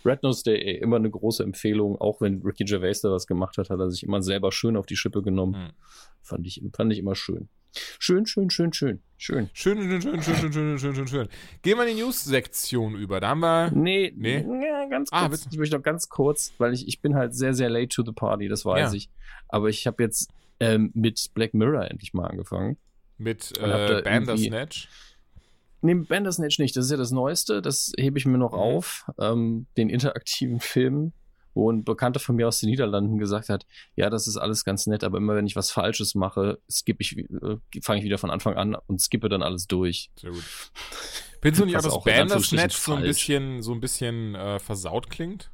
Red Nose Day, immer eine große Empfehlung. Auch wenn Ricky Gervais da was gemacht hat, hat er sich immer selber schön auf die Schippe genommen. Mhm. Fand, ich, fand ich immer schön. Schön, schön, schön, schön. Schön. Schön, schön, schön, schön, schön, schön, schön, schön, schön. Gehen wir in die News-Sektion über. Da haben wir. Nee, nee. Ja, ganz ah, kurz. Ah, ich möchte noch ganz kurz, weil ich, ich bin halt sehr, sehr late to the party, das weiß ja. ich. Aber ich habe jetzt ähm, mit Black Mirror endlich mal angefangen. Mit äh, Bandersnatch? Nee, Bandersnatch nicht. Das ist ja das Neueste. Das hebe ich mir noch mhm. auf. Ähm, den interaktiven Film wo ein Bekannter von mir aus den Niederlanden gesagt hat, ja, das ist alles ganz nett, aber immer wenn ich was Falsches mache, skippe ich, äh, fange ich wieder von Anfang an und skippe dann alles durch. Sehr gut. Findest du nicht auch, dass Bandersnatch so ein bisschen, so ein bisschen äh, versaut klingt?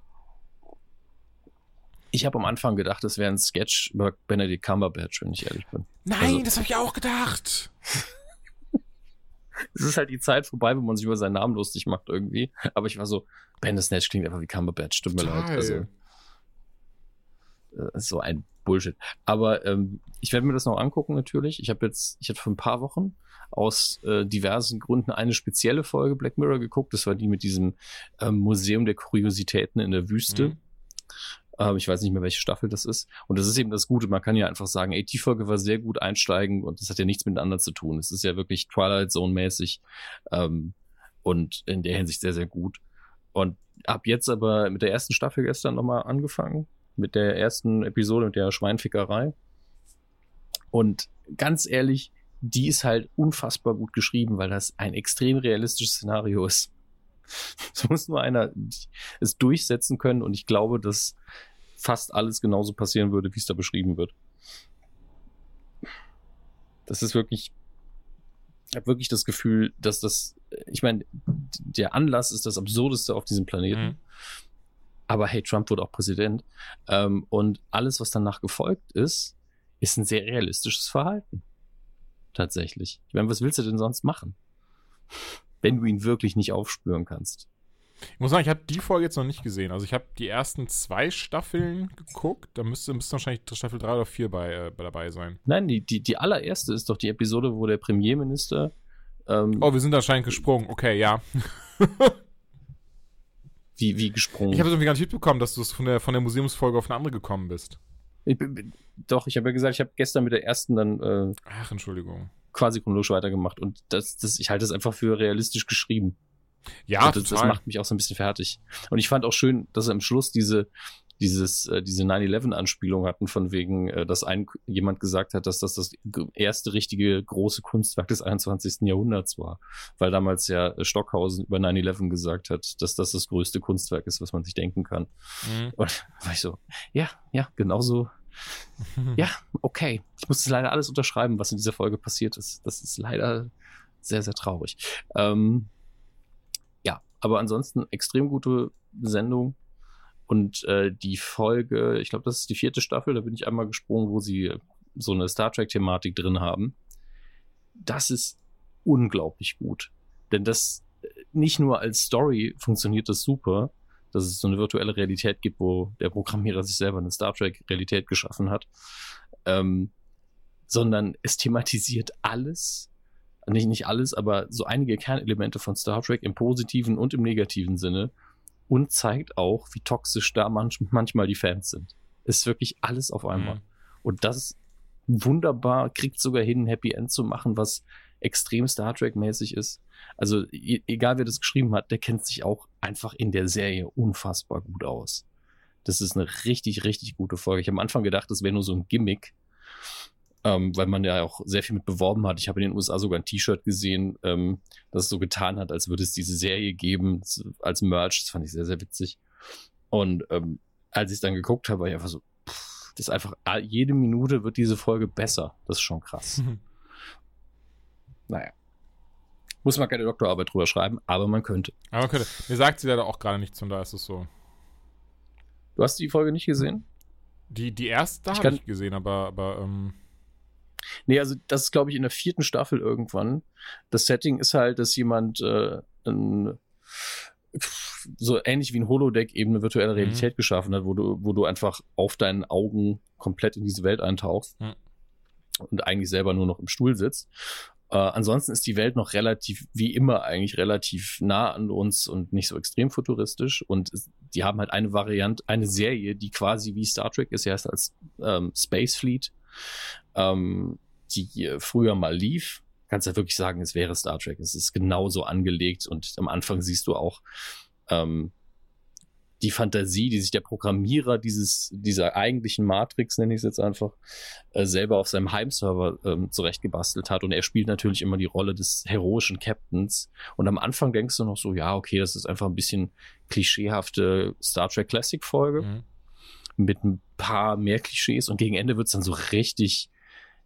Ich habe am Anfang gedacht, das wäre ein Sketch über Benedict Cumberbatch, wenn ich ehrlich bin. Nein, also, das habe ich auch gedacht. es ist halt die Zeit vorbei, wo man sich über seinen Namen lustig macht irgendwie. Aber ich war so, Bandersnatch klingt einfach wie Cumberbatch, tut mir leid. Also, äh, so ein Bullshit. Aber ähm, ich werde mir das noch angucken natürlich. Ich habe jetzt, ich habe vor ein paar Wochen aus äh, diversen Gründen eine spezielle Folge Black Mirror geguckt. Das war die mit diesem ähm, Museum der Kuriositäten in der Wüste. Mhm. Ähm, ich weiß nicht mehr, welche Staffel das ist. Und das ist eben das Gute. Man kann ja einfach sagen, ey, die Folge war sehr gut einsteigen und das hat ja nichts miteinander zu tun. Es ist ja wirklich Twilight Zone mäßig ähm, und in der Hinsicht sehr, sehr gut. Und ab jetzt aber mit der ersten Staffel gestern nochmal angefangen. Mit der ersten Episode, mit der Schweinfickerei. Und ganz ehrlich, die ist halt unfassbar gut geschrieben, weil das ein extrem realistisches Szenario ist. Es muss nur einer es durchsetzen können und ich glaube, dass fast alles genauso passieren würde, wie es da beschrieben wird. Das ist wirklich, ich habe wirklich das Gefühl, dass das, ich meine, der Anlass ist das Absurdeste auf diesem Planeten. Mhm. Aber hey, Trump wurde auch Präsident. Ähm, und alles, was danach gefolgt ist, ist ein sehr realistisches Verhalten. Tatsächlich. Ich meine, was willst du denn sonst machen? Wenn du ihn wirklich nicht aufspüren kannst. Ich muss sagen, ich habe die Folge jetzt noch nicht gesehen. Also ich habe die ersten zwei Staffeln geguckt. Da müsste, müsste wahrscheinlich Staffel 3 oder 4 bei, äh, dabei sein. Nein, die, die, die allererste ist doch die Episode, wo der Premierminister. Ähm, oh, wir sind anscheinend gesprungen. Okay, ja. wie, wie gesprungen? Ich habe irgendwie gar nicht mitbekommen, dass du von der, von der Museumsfolge auf eine andere gekommen bist. Ich, doch, ich habe ja gesagt, ich habe gestern mit der ersten dann. Äh, Ach, Entschuldigung quasi chronologisch weitergemacht. Und das, das, ich halte es einfach für realistisch geschrieben. Ja, das, das, macht mich auch so ein bisschen fertig. Und ich fand auch schön, dass sie am Schluss diese, dieses, äh, diese 9-11-Anspielung hatten, von wegen, äh, dass ein, jemand gesagt hat, dass das das erste richtige große Kunstwerk des 21. Jahrhunderts war. Weil damals ja Stockhausen über 9-11 gesagt hat, dass das das größte Kunstwerk ist, was man sich denken kann. Mhm. Und war ich so, ja, ja, genauso ja, okay. Ich musste leider alles unterschreiben, was in dieser Folge passiert ist. Das ist leider sehr, sehr traurig. Ähm, ja, aber ansonsten extrem gute Sendung. Und äh, die Folge, ich glaube, das ist die vierte Staffel, da bin ich einmal gesprungen, wo sie so eine Star Trek-Thematik drin haben. Das ist unglaublich gut. Denn das äh, nicht nur als Story funktioniert das super, dass es so eine virtuelle Realität gibt, wo der Programmierer sich selber eine Star Trek-Realität geschaffen hat, ähm, sondern es thematisiert alles, nicht, nicht alles, aber so einige Kernelemente von Star Trek im positiven und im negativen Sinne und zeigt auch, wie toxisch da manch, manchmal die Fans sind. Ist wirklich alles auf einmal. Mhm. Und das wunderbar, kriegt sogar hin, ein Happy End zu machen, was extrem Star Trek-mäßig ist. Also e egal wer das geschrieben hat, der kennt sich auch einfach in der Serie unfassbar gut aus. Das ist eine richtig, richtig gute Folge. Ich habe am Anfang gedacht, das wäre nur so ein Gimmick, ähm, weil man ja auch sehr viel mit beworben hat. Ich habe in den USA sogar ein T-Shirt gesehen, ähm, das so getan hat, als würde es diese Serie geben, als Merch. Das fand ich sehr, sehr witzig. Und ähm, als ich es dann geguckt habe, war ich einfach so, pff, das ist einfach, jede Minute wird diese Folge besser. Das ist schon krass. naja. Muss man keine Doktorarbeit drüber schreiben, aber man könnte. Aber man könnte. Mir sagt sie leider auch gerade nichts und da ist es so. Du hast die Folge nicht gesehen? Die, die erste habe ich gesehen, aber, aber ähm Nee, also das ist, glaube ich, in der vierten Staffel irgendwann. Das Setting ist halt, dass jemand äh, ein, so ähnlich wie ein Holodeck eben eine virtuelle mhm. Realität mhm. geschaffen hat, wo du, wo du einfach auf deinen Augen komplett in diese Welt eintauchst mhm. und eigentlich selber nur noch im Stuhl sitzt. Äh, ansonsten ist die Welt noch relativ, wie immer eigentlich relativ nah an uns und nicht so extrem futuristisch. Und die haben halt eine Variante, eine Serie, die quasi wie Star Trek ist, erst als ähm, Space Fleet, ähm, die früher mal lief. Kannst ja wirklich sagen, es wäre Star Trek. Es ist genauso angelegt und am Anfang siehst du auch ähm, die Fantasie, die sich der Programmierer dieses, dieser eigentlichen Matrix, nenne ich es jetzt einfach, äh, selber auf seinem Heimserver ähm, zurechtgebastelt hat. Und er spielt natürlich immer die Rolle des heroischen Captains. Und am Anfang denkst du noch so, ja, okay, das ist einfach ein bisschen klischeehafte Star Trek Classic Folge. Mhm. Mit ein paar mehr Klischees und gegen Ende wird es dann so richtig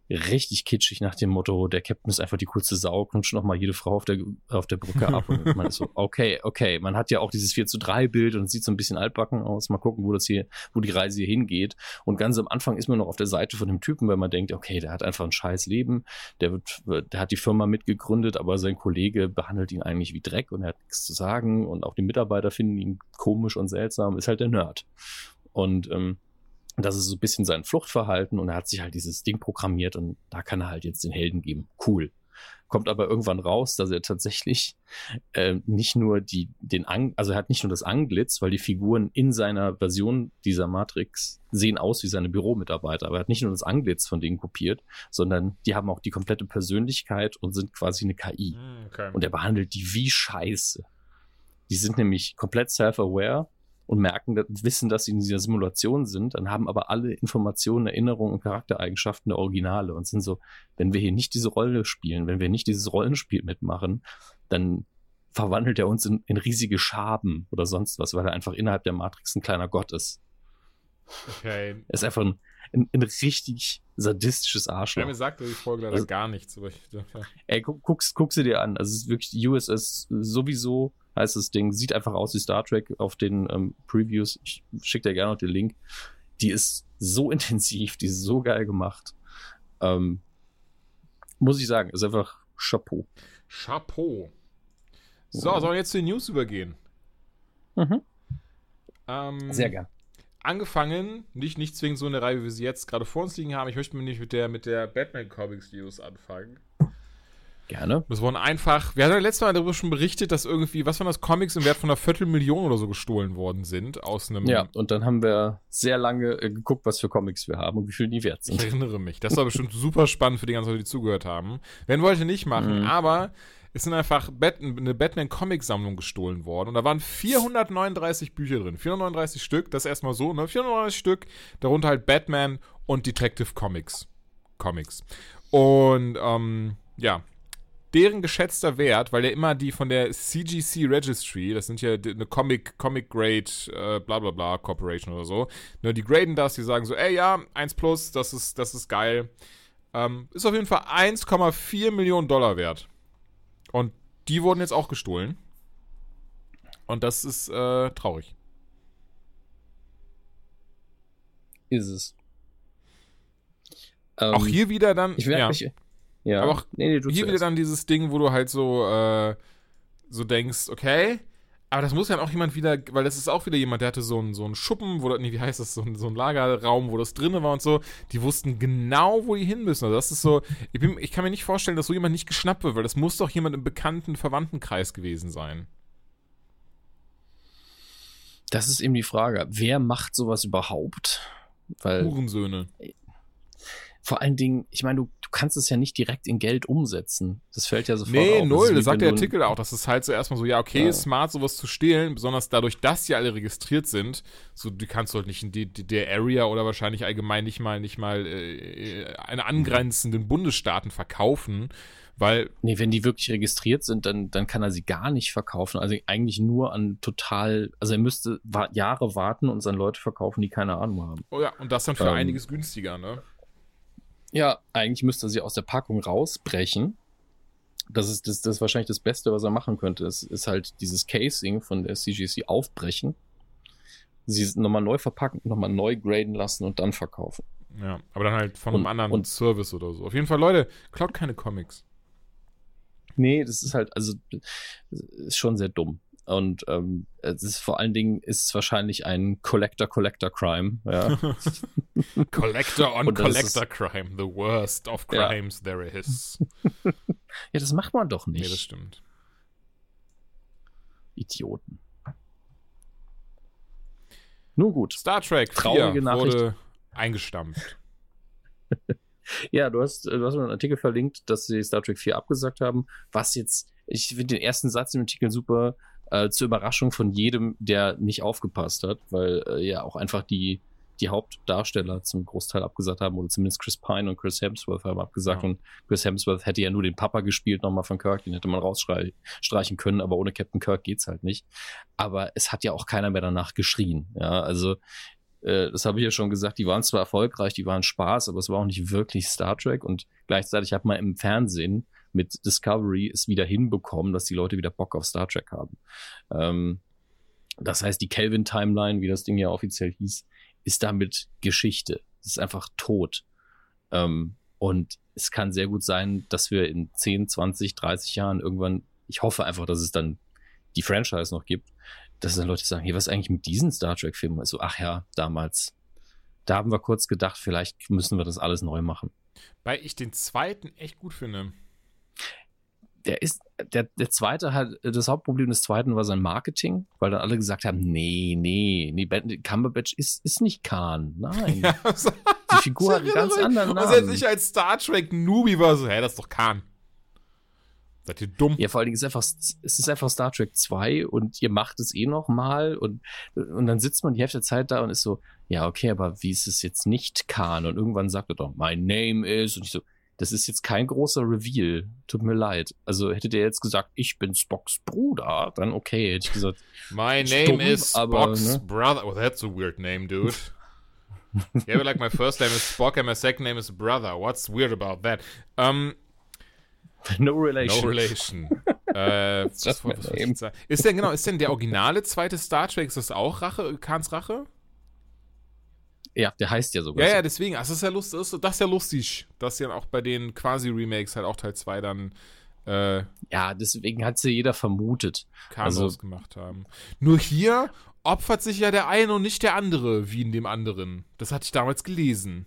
richtig kitschig nach dem Motto, der Captain ist einfach die coolste Sau, knutscht noch mal jede Frau auf der, auf der Brücke ab. Und man ist so, okay, okay, man hat ja auch dieses 4 zu 3 Bild und sieht so ein bisschen altbacken aus. Mal gucken, wo das hier, wo die Reise hier hingeht. Und ganz am Anfang ist man noch auf der Seite von dem Typen, weil man denkt, okay, der hat einfach ein scheiß Leben, der wird, der hat die Firma mitgegründet, aber sein Kollege behandelt ihn eigentlich wie Dreck und er hat nichts zu sagen und auch die Mitarbeiter finden ihn komisch und seltsam, ist halt der Nerd. Und ähm, und das ist so ein bisschen sein Fluchtverhalten und er hat sich halt dieses Ding programmiert und da kann er halt jetzt den Helden geben. Cool. Kommt aber irgendwann raus, dass er tatsächlich äh, nicht nur die, den Ang also er hat nicht nur das Anglitz, weil die Figuren in seiner Version dieser Matrix sehen aus wie seine Büromitarbeiter, aber er hat nicht nur das Anglitz von denen kopiert, sondern die haben auch die komplette Persönlichkeit und sind quasi eine KI. Hm, okay. Und er behandelt die wie Scheiße. Die sind nämlich komplett self-aware und merken, wissen, dass sie in dieser Simulation sind, dann haben aber alle Informationen, Erinnerungen und Charaktereigenschaften der Originale und sind so, wenn wir hier nicht diese Rolle spielen, wenn wir nicht dieses Rollenspiel mitmachen, dann verwandelt er uns in, in riesige Schaben oder sonst was, weil er einfach innerhalb der Matrix ein kleiner Gott ist. Okay. Er ist einfach ein, ein, ein richtig sadistisches Arschloch. Ja, mir sagt die Folge leider also, gar nichts. Aber ich, ja. Ey, guck, guck's, guck sie dir an. Also es ist wirklich USS sowieso heißt das Ding. Sieht einfach aus wie Star Trek auf den ähm, Previews. Ich schicke dir gerne noch den Link. Die ist so intensiv, die ist so geil gemacht. Ähm, muss ich sagen, ist einfach Chapeau. Chapeau. So, sollen wir jetzt zu den News übergehen? Mhm. Ähm, Sehr gern. Angefangen, nicht, nicht zwingend so eine Reihe, wie wir sie jetzt gerade vor uns liegen haben. Ich möchte nicht mit der, mit der Batman Comics News anfangen. Gerne. Das wurden einfach, wir hatten ja letztes Mal darüber schon berichtet, dass irgendwie, was waren das, Comics im Wert von einer Viertelmillion oder so gestohlen worden sind aus einem. Ja, und dann haben wir sehr lange äh, geguckt, was für Comics wir haben und wie viel die wert sind. Ich erinnere mich. Das war bestimmt super spannend für die ganzen Leute, die zugehört haben. Werden wollte nicht machen, mhm. aber es sind einfach Bat eine Batman-Comic-Sammlung gestohlen worden und da waren 439 Bücher drin. 439 Stück, das ist erstmal so, ne? 439 Stück, darunter halt Batman und Detective Comics. Comics. Und, ähm, ja, deren geschätzter Wert, weil der immer die von der CGC Registry, das sind ja eine Comic, Comic Grade, äh, bla bla bla Corporation oder so, ne, die graden das, die sagen so, ey ja, 1 plus, das ist, das ist geil. Ähm, ist auf jeden Fall 1,4 Millionen Dollar wert. Und die wurden jetzt auch gestohlen. Und das ist äh, traurig. Ist es. auch ähm, hier wieder dann. Ich werde ja. mich ja. Aber auch nee, nee, hier wieder dann dieses Ding, wo du halt so, äh, so denkst, okay, aber das muss ja auch jemand wieder, weil das ist auch wieder jemand, der hatte so einen, so einen Schuppen, wo, nee, wie heißt das, so ein, so ein Lagerraum, wo das drinne war und so. Die wussten genau, wo die hin müssen. Also das ist so, ich, bin, ich kann mir nicht vorstellen, dass so jemand nicht geschnappt wird, weil das muss doch jemand im bekannten Verwandtenkreis gewesen sein. Das ist eben die Frage. Wer macht sowas überhaupt? Weil, Hurensöhne. Vor allen Dingen, ich meine, du du kannst es ja nicht direkt in Geld umsetzen. Das fällt ja sofort Nee, auf. null. Das sagt der Artikel auch. Das ist halt so erstmal so, ja, okay, ja. smart, sowas zu stehlen, besonders dadurch, dass die alle registriert sind. So, die kannst du halt nicht in die, die, der Area oder wahrscheinlich allgemein nicht mal, nicht mal äh, eine angrenzenden Bundesstaaten verkaufen. Weil. Nee, wenn die wirklich registriert sind, dann, dann kann er sie gar nicht verkaufen. Also eigentlich nur an total, also er müsste Jahre warten und seine Leute verkaufen, die keine Ahnung haben. Oh ja, und das dann für ähm, einiges günstiger, ne? Ja, eigentlich müsste er sie aus der Packung rausbrechen. Das ist, das, das ist wahrscheinlich das Beste, was er machen könnte. Es ist halt dieses Casing von der CGC aufbrechen, sie nochmal neu verpacken, nochmal neu graden lassen und dann verkaufen. Ja, aber dann halt von und, einem anderen und, Service oder so. Auf jeden Fall, Leute, klaut keine Comics. Nee, das ist halt, also, ist schon sehr dumm. Und ähm, es ist vor allen Dingen ist es wahrscheinlich ein Collector-Collector-Crime. Ja. Collector on Collector-Crime, the worst of crimes ja. there is. ja, das macht man doch nicht. Nee, das stimmt. Idioten. Nun gut. Star Trek 4 wurde eingestampft. ja, du hast, du hast einen Artikel verlinkt, dass sie Star Trek 4 abgesagt haben, was jetzt, ich finde den ersten Satz im Artikel super, äh, zur Überraschung von jedem, der nicht aufgepasst hat, weil äh, ja auch einfach die, die Hauptdarsteller zum Großteil abgesagt haben, oder zumindest Chris Pine und Chris Hemsworth haben abgesagt. Ja. Und Chris Hemsworth hätte ja nur den Papa gespielt, nochmal von Kirk, den hätte man rausstreichen können, aber ohne Captain Kirk geht's halt nicht. Aber es hat ja auch keiner mehr danach geschrien. Ja, also äh, das habe ich ja schon gesagt, die waren zwar erfolgreich, die waren Spaß, aber es war auch nicht wirklich Star Trek und gleichzeitig hat man im Fernsehen mit Discovery es wieder hinbekommen, dass die Leute wieder Bock auf Star Trek haben. Ähm, das heißt, die Kelvin Timeline, wie das Ding ja offiziell hieß, ist damit Geschichte. Es ist einfach tot. Ähm, und es kann sehr gut sein, dass wir in 10, 20, 30 Jahren irgendwann, ich hoffe einfach, dass es dann die Franchise noch gibt, dass dann Leute sagen, hey, was eigentlich mit diesen Star Trek-Filmen? Also, ach ja, damals. Da haben wir kurz gedacht, vielleicht müssen wir das alles neu machen. Weil ich den zweiten echt gut finde der ist, der, der zweite hat, das Hauptproblem des zweiten war sein Marketing, weil dann alle gesagt haben, nee, nee, nee, Cumberbatch ist, ist nicht Khan, nein. Ja, die Figur hat einen ganz anderen Namen. Und selbst ich als Star Trek Newbie war so, hä, das ist doch Khan. Seid ihr dumm? Ja, vor allen Dingen ist einfach, es ist einfach Star Trek 2 und ihr macht es eh noch mal und, und dann sitzt man die Hälfte der Zeit da und ist so, ja, okay, aber wie ist es jetzt nicht Khan? Und irgendwann sagt er doch, my name is und ich so, das ist jetzt kein großer Reveal. Tut mir leid. Also hätte der jetzt gesagt, ich bin Spocks Bruder, dann okay, hätte ich gesagt. My name stumm, is Spock's ne? brother. Oh, that's a weird name, dude. yeah, but like my first name is Spock and my second name is brother. What's weird about that? Um, no relation. No relation. äh, was, was, ist denn genau, ist denn der originale zweite Star Trek, ist das auch Rache, Khans Rache? Ja, der heißt ja sogar. Ja, so. ja, deswegen. Also, das ist ja lustig. Das ist ja lustig, dass ja auch bei den quasi Remakes halt auch Teil 2 dann. Äh, ja, deswegen hat sie jeder vermutet. Kanos also, gemacht haben. Nur hier opfert sich ja der eine und nicht der andere, wie in dem anderen. Das hatte ich damals gelesen.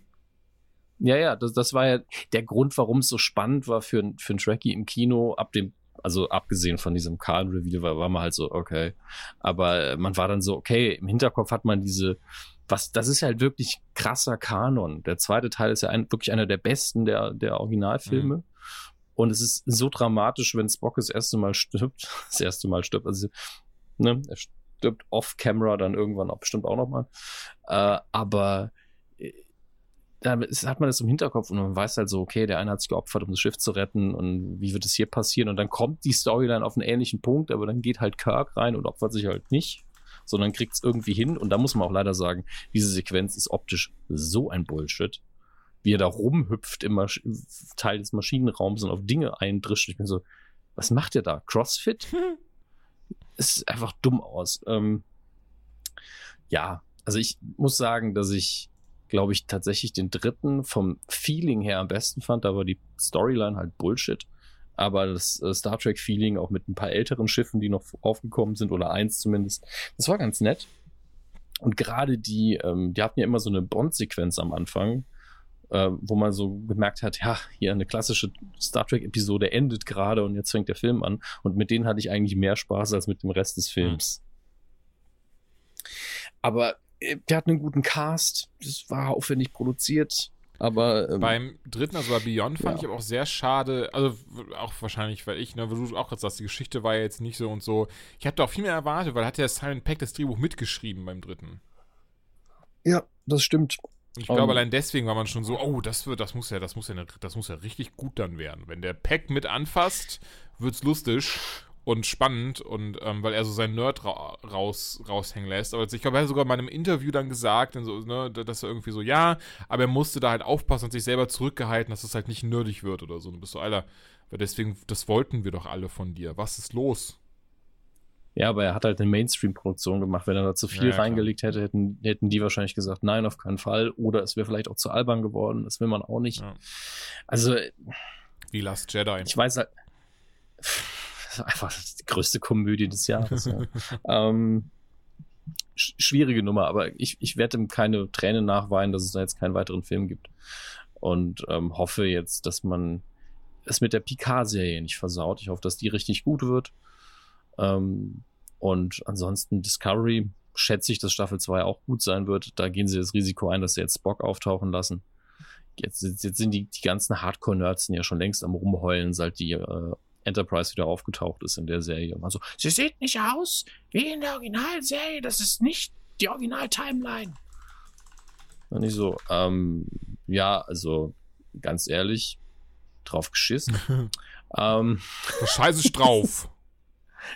Ja, ja, das, das war ja der Grund, warum es so spannend war für, für einen Trekkie im Kino, ab dem, also abgesehen von diesem Kahn-Reveal, war, war man halt so, okay. Aber man war dann so, okay, im Hinterkopf hat man diese, was, das ist halt wirklich krasser Kanon. Der zweite Teil ist ja ein, wirklich einer der besten der, der Originalfilme. Mhm. Und es ist so dramatisch, wenn Spock das erste Mal stirbt. Das erste Mal stirbt. Also, ne, er stirbt off-camera dann irgendwann auch bestimmt auch nochmal. Äh, aber äh, da hat man das im Hinterkopf und man weiß halt so, okay, der eine hat sich geopfert, um das Schiff zu retten und wie wird es hier passieren? Und dann kommt die Storyline auf einen ähnlichen Punkt, aber dann geht halt Kirk rein und opfert sich halt nicht sondern kriegt es irgendwie hin. Und da muss man auch leider sagen, diese Sequenz ist optisch so ein Bullshit. Wie er da rumhüpft im Masch Teil des Maschinenraums und auf Dinge eindrischt. Ich bin so, was macht er da? Crossfit? Es sieht einfach dumm aus. Ähm, ja, also ich muss sagen, dass ich, glaube ich, tatsächlich den dritten vom Feeling her am besten fand, aber die Storyline halt Bullshit aber das äh, Star Trek-Feeling auch mit ein paar älteren Schiffen, die noch aufgekommen sind, oder eins zumindest, das war ganz nett. Und gerade die, ähm, die hatten ja immer so eine Bond-Sequenz am Anfang, äh, wo man so gemerkt hat, ja, hier eine klassische Star Trek-Episode endet gerade und jetzt fängt der Film an. Und mit denen hatte ich eigentlich mehr Spaß als mit dem Rest des Films. Mhm. Aber äh, der hat einen guten Cast, das war aufwendig produziert. Aber ähm, beim dritten, also bei Beyond, fand ja. ich aber auch sehr schade. Also auch wahrscheinlich, weil ich, ne, weil du auch gerade sagst, die Geschichte war ja jetzt nicht so und so. Ich habe da auch viel mehr erwartet, weil hat ja Simon Peck das Drehbuch mitgeschrieben beim dritten. Ja, das stimmt. Ich glaube, um, allein deswegen war man schon so, oh, das wird, das muss ja, das muss ja, das muss ja richtig gut dann werden. Wenn der Peck mit anfasst, wird's lustig und spannend und ähm, weil er so seinen Nerd ra raus, raushängen lässt. Aber ich glaube, er hat sogar in meinem Interview dann gesagt, so, ne, dass er irgendwie so, ja, aber er musste da halt aufpassen und sich selber zurückgehalten, dass es halt nicht nerdig wird oder so. Und du bist so, Alter, weil deswegen, das wollten wir doch alle von dir. Was ist los? Ja, aber er hat halt eine Mainstream-Produktion gemacht. Wenn er da zu viel ja, reingelegt hätte, hätten, hätten die wahrscheinlich gesagt, nein, auf keinen Fall. Oder es wäre vielleicht auch zu albern geworden. Das will man auch nicht. Ja. Also. Wie Last Jedi. Ich weiß halt. Einfach die größte Komödie des Jahres. ja. ähm, schwierige Nummer, aber ich, ich werde ihm keine Tränen nachweinen, dass es da jetzt keinen weiteren Film gibt. Und ähm, hoffe jetzt, dass man es mit der Picard-Serie nicht versaut. Ich hoffe, dass die richtig gut wird. Ähm, und ansonsten Discovery schätze ich, dass Staffel 2 auch gut sein wird. Da gehen sie das Risiko ein, dass sie jetzt Spock auftauchen lassen. Jetzt, jetzt sind die, die ganzen Hardcore-Nerds ja schon längst am rumheulen, seit die äh, Enterprise wieder aufgetaucht ist in der Serie. Also, sie sieht nicht aus wie in der Originalserie. Das ist nicht die Original-Timeline. Und ich so, ähm, ja, also ganz ehrlich, drauf geschissen. ähm, Scheiße drauf.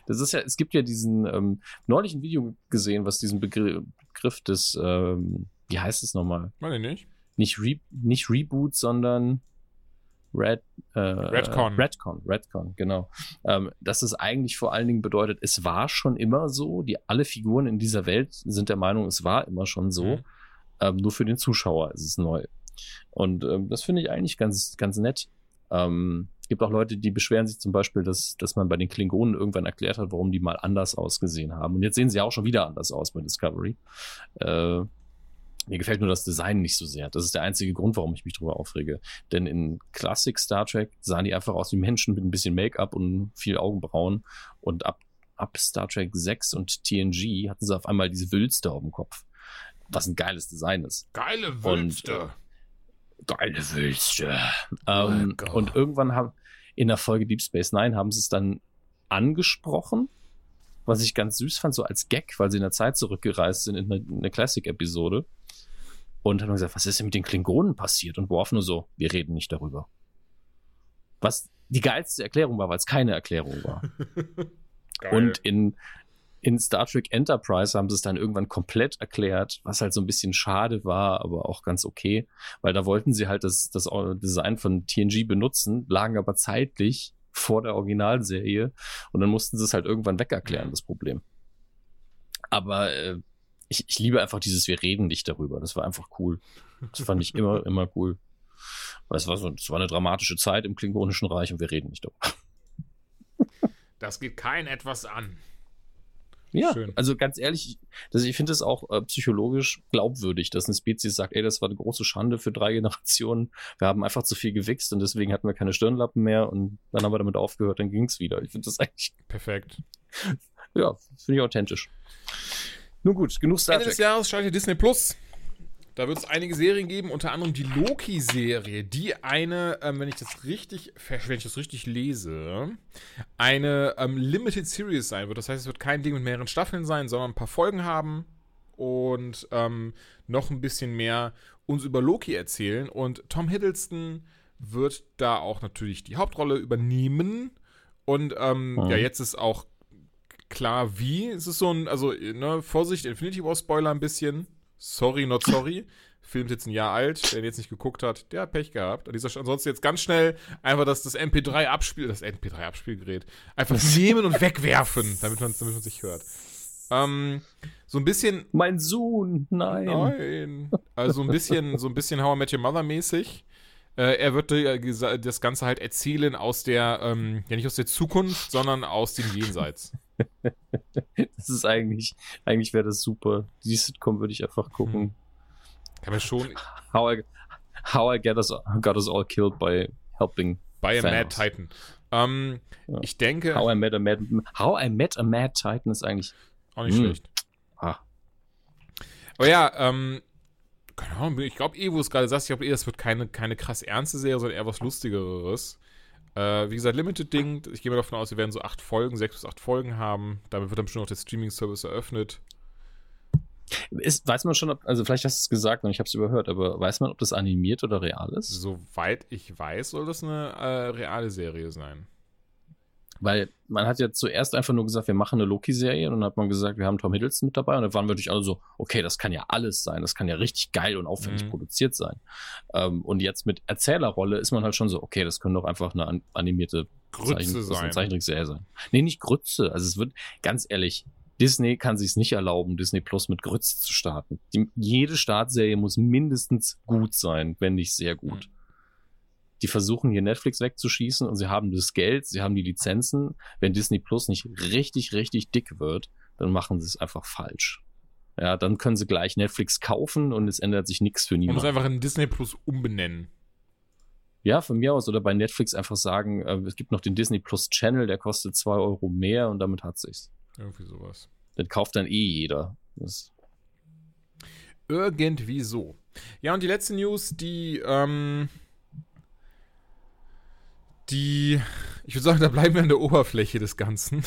Das ist ja, es gibt ja diesen, ähm, neulich ein Video gesehen, was diesen Begriff, Begriff des, ähm, wie heißt es nochmal? Meine nicht. Nicht, Re nicht Reboot, sondern Red, äh, Redcon. Redcon, Redcon, genau. Ähm, dass es eigentlich vor allen Dingen bedeutet, es war schon immer so, die alle Figuren in dieser Welt sind der Meinung, es war immer schon so. Mhm. Ähm, nur für den Zuschauer ist es neu. Und ähm, das finde ich eigentlich ganz, ganz nett. Ähm, gibt auch Leute, die beschweren sich zum Beispiel, dass, dass man bei den Klingonen irgendwann erklärt hat, warum die mal anders ausgesehen haben. Und jetzt sehen sie auch schon wieder anders aus bei Discovery. Äh, mir gefällt nur das Design nicht so sehr. Das ist der einzige Grund, warum ich mich drüber aufrege. Denn in Classic Star Trek sahen die einfach aus wie Menschen mit ein bisschen Make-up und viel Augenbrauen. Und ab, ab Star Trek 6 und TNG hatten sie auf einmal diese Wülste auf dem Kopf. Was ein geiles Design ist. Geile Wülste. Und, äh, geile Wülste. Ähm, oh und irgendwann haben in der Folge Deep Space Nine haben sie es dann angesprochen, was ich ganz süß fand, so als Gag, weil sie in der Zeit zurückgereist sind in eine, eine Classic-Episode. Und haben gesagt, was ist denn mit den Klingonen passiert? Und Worf nur so, wir reden nicht darüber. Was die geilste Erklärung war, weil es keine Erklärung war. und in in Star Trek Enterprise haben sie es dann irgendwann komplett erklärt, was halt so ein bisschen schade war, aber auch ganz okay, weil da wollten sie halt das, das Design von TNG benutzen, lagen aber zeitlich vor der Originalserie und dann mussten sie es halt irgendwann wegerklären, das Problem. Aber äh, ich, ich liebe einfach dieses, wir reden nicht darüber. Das war einfach cool. Das fand ich immer, immer cool. Weil es war so, es war eine dramatische Zeit im Klingonischen Reich und wir reden nicht darüber. Das geht kein etwas an. Ja, Schön. also ganz ehrlich, das, ich finde es auch äh, psychologisch glaubwürdig, dass eine Spezies sagt, ey, das war eine große Schande für drei Generationen. Wir haben einfach zu viel gewichst und deswegen hatten wir keine Stirnlappen mehr und dann haben wir damit aufgehört, dann ging es wieder. Ich finde das eigentlich. Perfekt. Ja, finde ich authentisch. Nun gut, genug Star Trek. Ende des Jahres schaltet Disney Plus. Da wird es einige Serien geben, unter anderem die Loki-Serie, die eine, ähm, wenn ich das richtig, wenn ich das richtig lese, eine ähm, Limited Series sein wird. Das heißt, es wird kein Ding mit mehreren Staffeln sein, sondern ein paar Folgen haben und ähm, noch ein bisschen mehr uns über Loki erzählen. Und Tom Hiddleston wird da auch natürlich die Hauptrolle übernehmen. Und ähm, mhm. ja, jetzt ist auch klar, wie. Es ist so ein, also, ne, Vorsicht, Infinity War Spoiler ein bisschen. Sorry, not sorry. Film ist jetzt ein Jahr alt. Wer jetzt nicht geguckt hat, der hat Pech gehabt. ansonsten jetzt ganz schnell einfach das, das MP3-Abspiel, das MP3-Abspielgerät einfach nehmen und wegwerfen, damit man, damit man sich hört. Ähm, so ein bisschen. Mein Sohn, nein. Nein. Also ein bisschen, so ein bisschen How I Met Your Mother mäßig. Äh, er wird äh, das Ganze halt erzählen aus der, ähm, ja nicht aus der Zukunft, sondern aus dem Jenseits. das ist eigentlich, eigentlich wäre das super. Die Sitcom würde ich einfach gucken. Hm. Kann man schon. How I, how I get us, got us all killed by helping. By a Mad Titan. Ähm, ja. Ich denke. How I, met a Mad, how I Met a Mad Titan ist eigentlich. Auch nicht mh. Hm. schlecht. Ah. Aber ja, ähm, keine Ahnung, ich glaube eh, wo es gerade sagst, ich glaube eh, das wird keine, keine krass ernste Serie, sondern eher was Lustigeres. Äh, wie gesagt, Limited-Ding. Ich gehe mal davon aus, wir werden so acht Folgen, sechs bis acht Folgen haben. Damit wird dann bestimmt auch der Streaming-Service eröffnet. Ist, weiß man schon, ob, also vielleicht hast du es gesagt und ich habe es überhört, aber weiß man, ob das animiert oder real ist? Soweit ich weiß, soll das eine äh, reale Serie sein. Weil man hat ja zuerst einfach nur gesagt, wir machen eine Loki-Serie und dann hat man gesagt, wir haben Tom Hiddleston mit dabei und dann waren wirklich alle so, okay, das kann ja alles sein, das kann ja richtig geil und aufwendig mhm. produziert sein. Ähm, und jetzt mit Erzählerrolle ist man halt schon so, okay, das können doch einfach eine animierte Grütze sein. Eine Zeichentrickserie sein. Nee, nicht Grütze. Also es wird, ganz ehrlich, Disney kann sich nicht erlauben, Disney Plus mit Grütze zu starten. Die, jede Startserie muss mindestens gut sein, wenn nicht sehr gut. Mhm. Die versuchen hier Netflix wegzuschießen und sie haben das Geld, sie haben die Lizenzen. Wenn Disney Plus nicht richtig, richtig dick wird, dann machen sie es einfach falsch. Ja, dann können sie gleich Netflix kaufen und es ändert sich nichts für niemanden. Man muss einfach in Disney Plus umbenennen. Ja, von mir aus oder bei Netflix einfach sagen, äh, es gibt noch den Disney Plus Channel, der kostet zwei Euro mehr und damit hat sich's. Irgendwie sowas. Den kauft dann eh jeder. Das Irgendwie so. Ja, und die letzte News, die, ähm, die, ich würde sagen, da bleiben wir an der Oberfläche des Ganzen.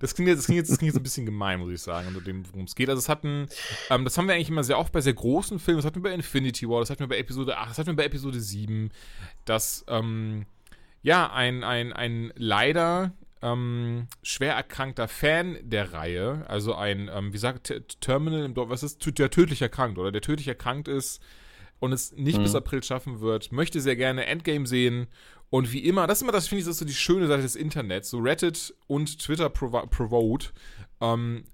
Das klingt, jetzt, das, klingt jetzt, das klingt jetzt ein bisschen gemein, muss ich sagen, unter dem, worum es geht. Also es hatten, ähm, das haben wir eigentlich immer sehr oft bei sehr großen Filmen, das hatten wir bei Infinity War, das hatten wir bei Episode 8, das hatten wir bei Episode 7, dass, ähm, ja, ein, ein, ein leider ähm, schwer erkrankter Fan der Reihe, also ein, ähm, wie sagt Terminal, was ist, der tödlich erkrankt oder der tödlich erkrankt ist und es nicht mhm. bis April schaffen wird, möchte sehr gerne Endgame sehen und wie immer, das ist immer, das finde ich, das ist so die schöne Seite des Internets, so Reddit und Twitter Provoked, ähm,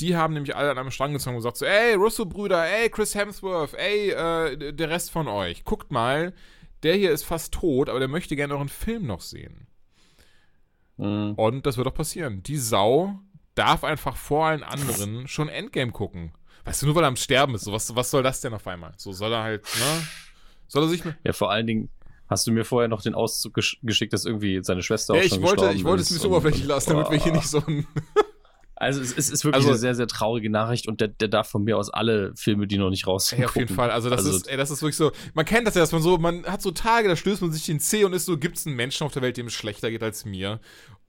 die haben nämlich alle an einem Strang gezogen und gesagt so, ey, Russo-Brüder, ey, Chris Hemsworth, ey, äh, der Rest von euch, guckt mal, der hier ist fast tot, aber der möchte gerne euren Film noch sehen. Mhm. Und das wird auch passieren. Die Sau darf einfach vor allen anderen schon Endgame gucken. Weißt du, nur weil er am Sterben ist, so, was, was soll das denn auf einmal? So soll er halt, ne? Soll er sich mit. Ja, vor allen Dingen, Hast du mir vorher noch den Auszug gesch geschickt, dass irgendwie seine Schwester ja, auch schon ich wollte, ich wollte es bisschen oberflächlich lassen, damit wir hier nicht so ein Also es ist, ist wirklich also, eine sehr, sehr traurige Nachricht und der, der darf von mir aus alle Filme, die noch nicht raus sind. Ja, auf jeden Fall. Also das also, ist, ey, das ist wirklich so. Man kennt das ja, dass man so, man hat so Tage, da stößt man sich den C und ist so, gibt es einen Menschen auf der Welt, dem es schlechter geht als mir?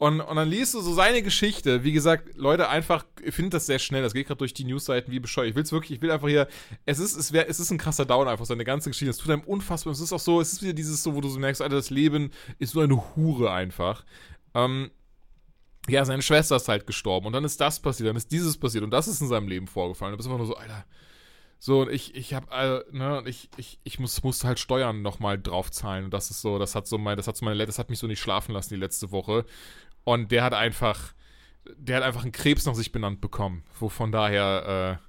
Und, und dann liest du so seine Geschichte. Wie gesagt, Leute, einfach, ich finde das sehr schnell. Das geht gerade durch die Newsseiten wie bescheuert. Ich will es wirklich, ich will einfach hier, es ist, es wäre, es ist ein krasser Down einfach, seine ganze Geschichte. Es tut einem unfassbar. Es ist auch so, es ist wieder dieses so, wo du so merkst, Alter, das Leben ist nur eine Hure einfach. Ähm, ja, seine Schwester ist halt gestorben und dann ist das passiert, dann ist dieses passiert und das ist in seinem Leben vorgefallen. Du bist einfach nur so, Alter, so, und ich, ich hab, äh, ne, ich, ich, ich muss, musste halt Steuern nochmal draufzahlen. Und das ist so, das hat so mein, das hat so meine, das hat mich so nicht schlafen lassen die letzte Woche. Und der hat einfach, der hat einfach einen Krebs nach sich benannt bekommen. Wo von daher,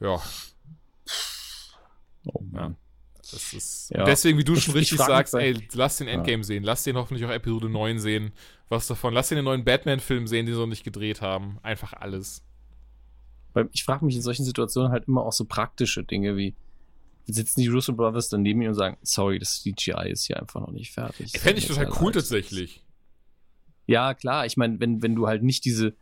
äh, ja. Oh Mann. Das ist. Ja. deswegen, wie du schon richtig sagst, ey, lass den Endgame ja. sehen, lass den hoffentlich auch Episode 9 sehen. Was davon? Lass den den neuen Batman-Film sehen, den sie noch nicht gedreht haben. Einfach alles. Weil ich frage mich in solchen Situationen halt immer auch so praktische Dinge wie, sitzen die Russo Brothers daneben mir und sagen, sorry, das CGI ist hier einfach noch nicht fertig. Fände ich total cool leid. tatsächlich. Ja, klar. Ich meine, wenn, wenn du halt nicht diese,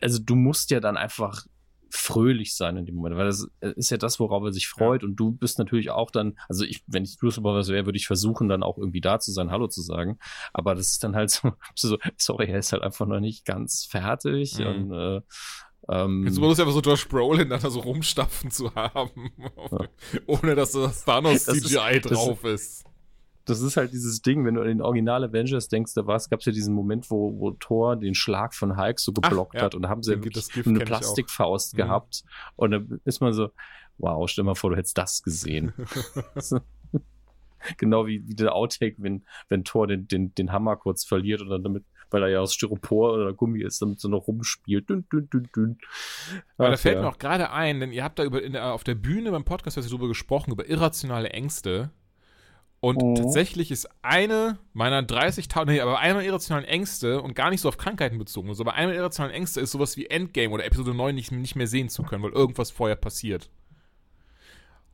also du musst ja dann einfach fröhlich sein in dem Moment, weil das ist ja das, worauf er sich freut ja. und du bist natürlich auch dann, also ich, wenn ich Bruce Brothers wäre, würde ich versuchen, dann auch irgendwie da zu sein, Hallo zu sagen, aber das ist dann halt so, so sorry, er ist halt einfach noch nicht ganz fertig mhm. und äh, ähm, Jetzt bloß einfach so Josh Brolin dann da so rumstapfen zu haben, ja. ohne dass das Thanos CGI drauf ist das ist halt dieses Ding, wenn du an den Original Avengers denkst, da gab es ja diesen Moment, wo, wo Thor den Schlag von Hulk so geblockt Ach, ja. hat und da haben sie ja eine Plastikfaust mhm. gehabt und dann ist man so, wow, stell mal vor, du hättest das gesehen. genau wie, wie der Outtake, wenn, wenn Thor den, den, den Hammer kurz verliert und dann damit, weil er ja aus Styropor oder Gummi ist, damit so noch rumspielt. Dün, dün, dün, dün. Aber da fällt mir auch gerade ein, denn ihr habt da über, der, auf der Bühne beim Podcast darüber gesprochen, über irrationale Ängste. Und oh. tatsächlich ist eine meiner 30.000, nee, aber eine meiner irrationalen Ängste und gar nicht so auf Krankheiten bezogen, also aber eine meiner irrationalen Ängste ist sowas wie Endgame oder Episode 9 nicht, nicht mehr sehen zu können, weil irgendwas vorher passiert.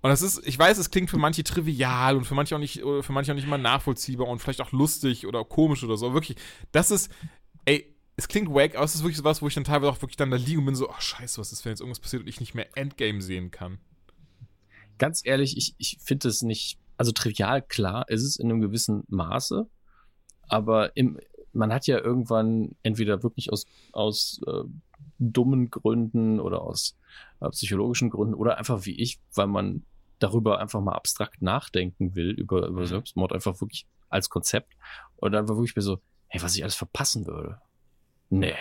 Und das ist, ich weiß, es klingt für manche trivial und für manche auch nicht, für manche auch nicht immer nachvollziehbar und vielleicht auch lustig oder komisch oder so. Wirklich, das ist, ey, es klingt wack, aber es ist wirklich so was, wo ich dann teilweise auch wirklich dann da liege und bin so, ach oh, scheiße, was ist, wenn jetzt irgendwas passiert und ich nicht mehr Endgame sehen kann. Ganz ehrlich, ich, ich finde es nicht also trivial, klar, ist es in einem gewissen Maße, aber im, man hat ja irgendwann entweder wirklich aus, aus äh, dummen Gründen oder aus äh, psychologischen Gründen oder einfach wie ich, weil man darüber einfach mal abstrakt nachdenken will, über, über mhm. Selbstmord, einfach wirklich als Konzept. Und dann war wirklich mir so, hey, was ich alles verpassen würde. Nee.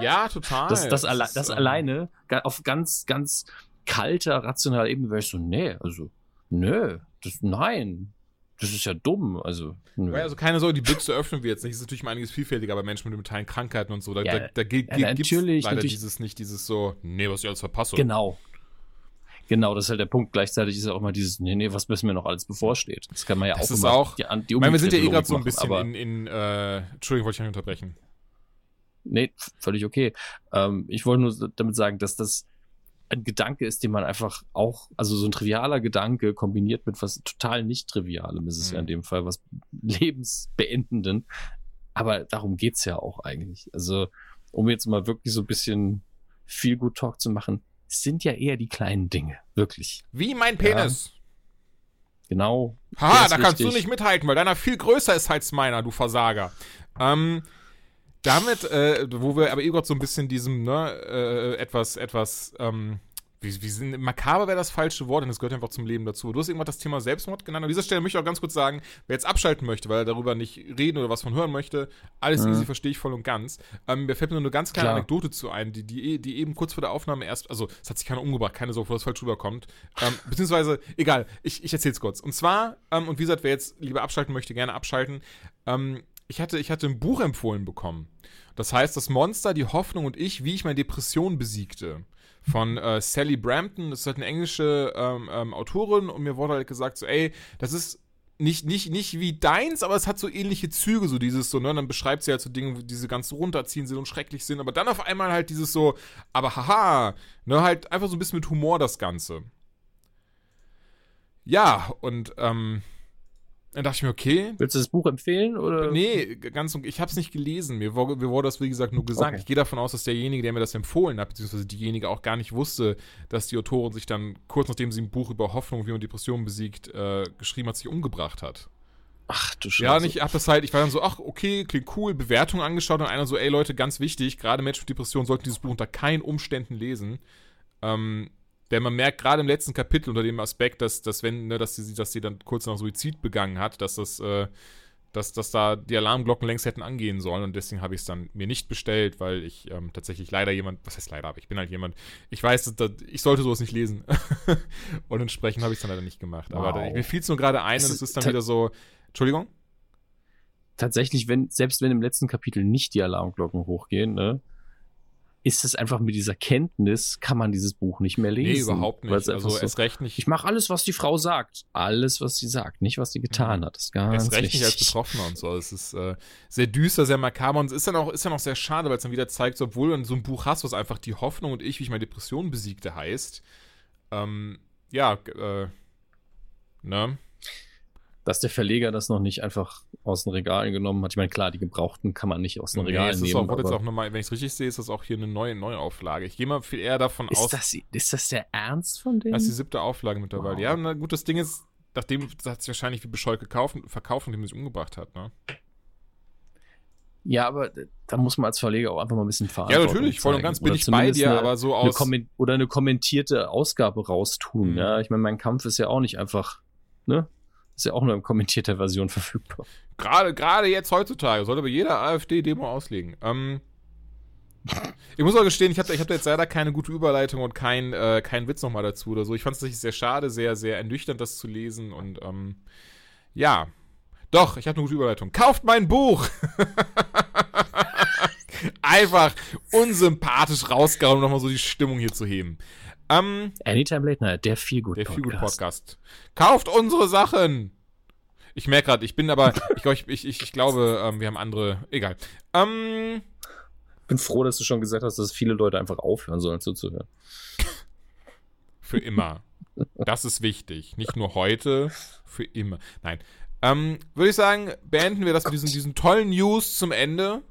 Ja, total. Das, das, alle, das ähm, alleine, auf ganz, ganz kalter, rationaler Ebene wäre ich so, nee, also, nö, das, nein. das ist ja dumm. Also, nö. also keine Sorge, die Büchse öffnen wir jetzt nicht. Das ist natürlich mal einiges vielfältiger bei Menschen mit mentalen Krankheiten und so. Da, ja, da, da gibt es ja, leider natürlich. dieses nicht, dieses so, nee, was ich alles verpasse. Genau. Genau, das ist halt der Punkt. Gleichzeitig ist ja auch mal dieses, nee, nee, was müssen mir noch alles bevorsteht. Das kann man ja das auch ist auch, die, die ich meine, wir sind ja eh gerade so ein bisschen machen, in, in äh, Entschuldigung, wollte ich nicht unterbrechen. Nee, völlig okay. Ähm, ich wollte nur damit sagen, dass das ein Gedanke ist, den man einfach auch, also so ein trivialer Gedanke kombiniert mit was total nicht Trivialem ist es mhm. ja in dem Fall, was Lebensbeendenden. Aber darum geht's ja auch eigentlich. Also, um jetzt mal wirklich so ein bisschen viel Good Talk zu machen, sind ja eher die kleinen Dinge, wirklich. Wie mein Penis. Ja. Genau. Haha, da kannst du nicht mithalten, weil deiner viel größer ist als meiner, du Versager. Ähm, damit, äh, wo wir aber eh so ein bisschen diesem, ne, äh, etwas, etwas, ähm, wie, wie sind, makaber wäre das falsche Wort, denn es gehört einfach zum Leben dazu. Du hast irgendwas das Thema Selbstmord genannt. An dieser Stelle möchte ich auch ganz kurz sagen, wer jetzt abschalten möchte, weil er darüber nicht reden oder was von hören möchte, alles mhm. easy, verstehe ich voll und ganz. Ähm, mir fällt mir nur eine ganz kleine Klar. Anekdote zu ein, die, die, die eben kurz vor der Aufnahme erst, also es hat sich keiner umgebracht, keine Sorge, bevor das falsch rüberkommt. Ähm, beziehungsweise, egal, ich, ich erzähl's kurz. Und zwar, ähm, und wie gesagt, wer jetzt lieber abschalten möchte, gerne abschalten. Ähm, ich hatte, ich hatte ein Buch empfohlen bekommen. Das heißt, das Monster, die Hoffnung und ich, wie ich meine Depression besiegte von äh, Sally Brampton. Das ist halt eine englische ähm, ähm, Autorin und mir wurde halt gesagt, so, ey, das ist nicht, nicht, nicht wie deins, aber es hat so ähnliche Züge, so dieses so, ne, dann beschreibt sie halt so Dinge, die sie ganz runterziehen sind und schrecklich sind, aber dann auf einmal halt dieses so, aber haha, ne, halt einfach so ein bisschen mit Humor das Ganze. Ja, und, ähm, dann dachte ich mir, okay. Willst du das Buch empfehlen? Oder? Nee, ganz ich habe es nicht gelesen. Mir, wurde, mir wurde das, wie gesagt, nur gesagt. Okay. Ich gehe davon aus, dass derjenige, der mir das empfohlen hat, beziehungsweise diejenige auch gar nicht wusste, dass die Autorin sich dann kurz nachdem sie ein Buch über Hoffnung, wie man Depressionen besiegt, äh, geschrieben hat, sich umgebracht hat. Ach du Scheiße. Ja, und ich hab das halt, ich war dann so, ach, okay, klingt cool, Bewertung angeschaut und einer so, ey Leute, ganz wichtig, gerade Menschen mit Depressionen sollten dieses Buch unter keinen Umständen lesen. Ähm, denn man merkt gerade im letzten Kapitel unter dem Aspekt, dass, dass wenn, ne, dass sie, dass sie dann kurz nach Suizid begangen hat, dass das, äh, dass, dass da die Alarmglocken längst hätten angehen sollen und deswegen habe ich es dann mir nicht bestellt, weil ich ähm, tatsächlich leider jemand, was heißt leider, aber ich bin halt jemand, ich weiß, dass, dass, ich sollte sowas nicht lesen und entsprechend habe ich es dann leider nicht gemacht. Wow. Aber da, mir fiel es nur gerade ein und es ist dann wieder so, Entschuldigung? Tatsächlich, wenn, selbst wenn im letzten Kapitel nicht die Alarmglocken hochgehen, ne, ist es einfach mit dieser Kenntnis, kann man dieses Buch nicht mehr lesen. Nee, überhaupt nicht. Also so, erst recht nicht. Ich mache alles, was die Frau sagt. Alles, was sie sagt. Nicht, was sie getan hat. Das ist ganz erst recht nicht als Betroffener und so. Es ist äh, sehr düster, sehr makaber und es ist dann auch, ist dann auch sehr schade, weil es dann wieder zeigt, obwohl du so ein Buch hast, was einfach die Hoffnung und ich, wie ich meine Depression besiegte, heißt, ähm, ja, äh, ne? Dass der Verleger das noch nicht einfach aus den Regalen genommen hat. Ich meine, klar, die gebrauchten kann man nicht aus den Regalen nee, nehmen. Auch, jetzt auch nochmal, wenn ich es richtig sehe, ist das auch hier eine neue Neuauflage. Ich gehe mal viel eher davon ist aus. Das, ist das der Ernst von denen? Das ist die siebte Auflage mittlerweile. Wow. Ja, na gut, das Ding ist, nachdem hat es wahrscheinlich wie bescheuert gekauft, verkauft, er sich umgebracht hat, ne? Ja, aber da muss man als Verleger auch einfach mal ein bisschen fahren. Ja, natürlich, voll und ganz bin ich bei dir, eine, aber so aus. Eine oder eine kommentierte Ausgabe raustun, mhm. ja. Ich meine, mein Kampf ist ja auch nicht einfach, ne? Ist ja auch nur in kommentierter Version verfügbar. Gerade, gerade jetzt heutzutage sollte aber jeder AfD-Demo auslegen. Ähm, ich muss auch gestehen, ich habe ich hab da jetzt leider keine gute Überleitung und keinen äh, kein Witz nochmal dazu oder so. Ich fand es tatsächlich sehr schade, sehr, sehr ernüchternd, das zu lesen und ähm, ja. Doch, ich habe eine gute Überleitung. Kauft mein Buch! Einfach unsympathisch rausgehauen, um nochmal so die Stimmung hier zu heben. Ähm, Anytime Late Night, der viel gut Der gut Podcast. Kauft unsere Sachen! Ich merke gerade, ich bin aber, ich, ich, ich, ich, ich glaube, ähm, wir haben andere. Egal. Ähm, bin froh, dass du schon gesagt hast, dass viele Leute einfach aufhören sollen zuzuhören. Für immer. Das ist wichtig. Nicht nur heute, für immer. Nein. Ähm, Würde ich sagen, beenden wir das mit diesen, diesen tollen News zum Ende.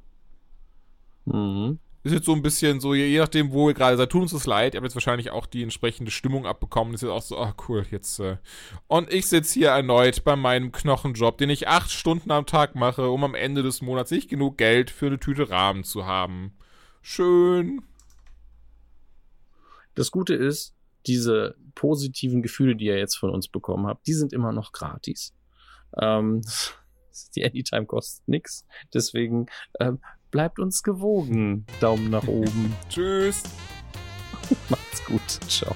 Mhm ist jetzt so ein bisschen so, je, nachdem, wo ihr gerade seid, tut uns das leid. Ihr habt jetzt wahrscheinlich auch die entsprechende Stimmung abbekommen. Ist jetzt auch so, ach cool, jetzt. Äh. Und ich sitze hier erneut bei meinem Knochenjob, den ich acht Stunden am Tag mache, um am Ende des Monats nicht genug Geld für eine Tüte Rahmen zu haben. Schön. Das Gute ist, diese positiven Gefühle, die ihr jetzt von uns bekommen habt, die sind immer noch gratis. Ähm, die Anytime kostet nichts. Deswegen ähm, bleibt uns gewogen. Daumen nach oben. Tschüss. Macht's gut. Ciao.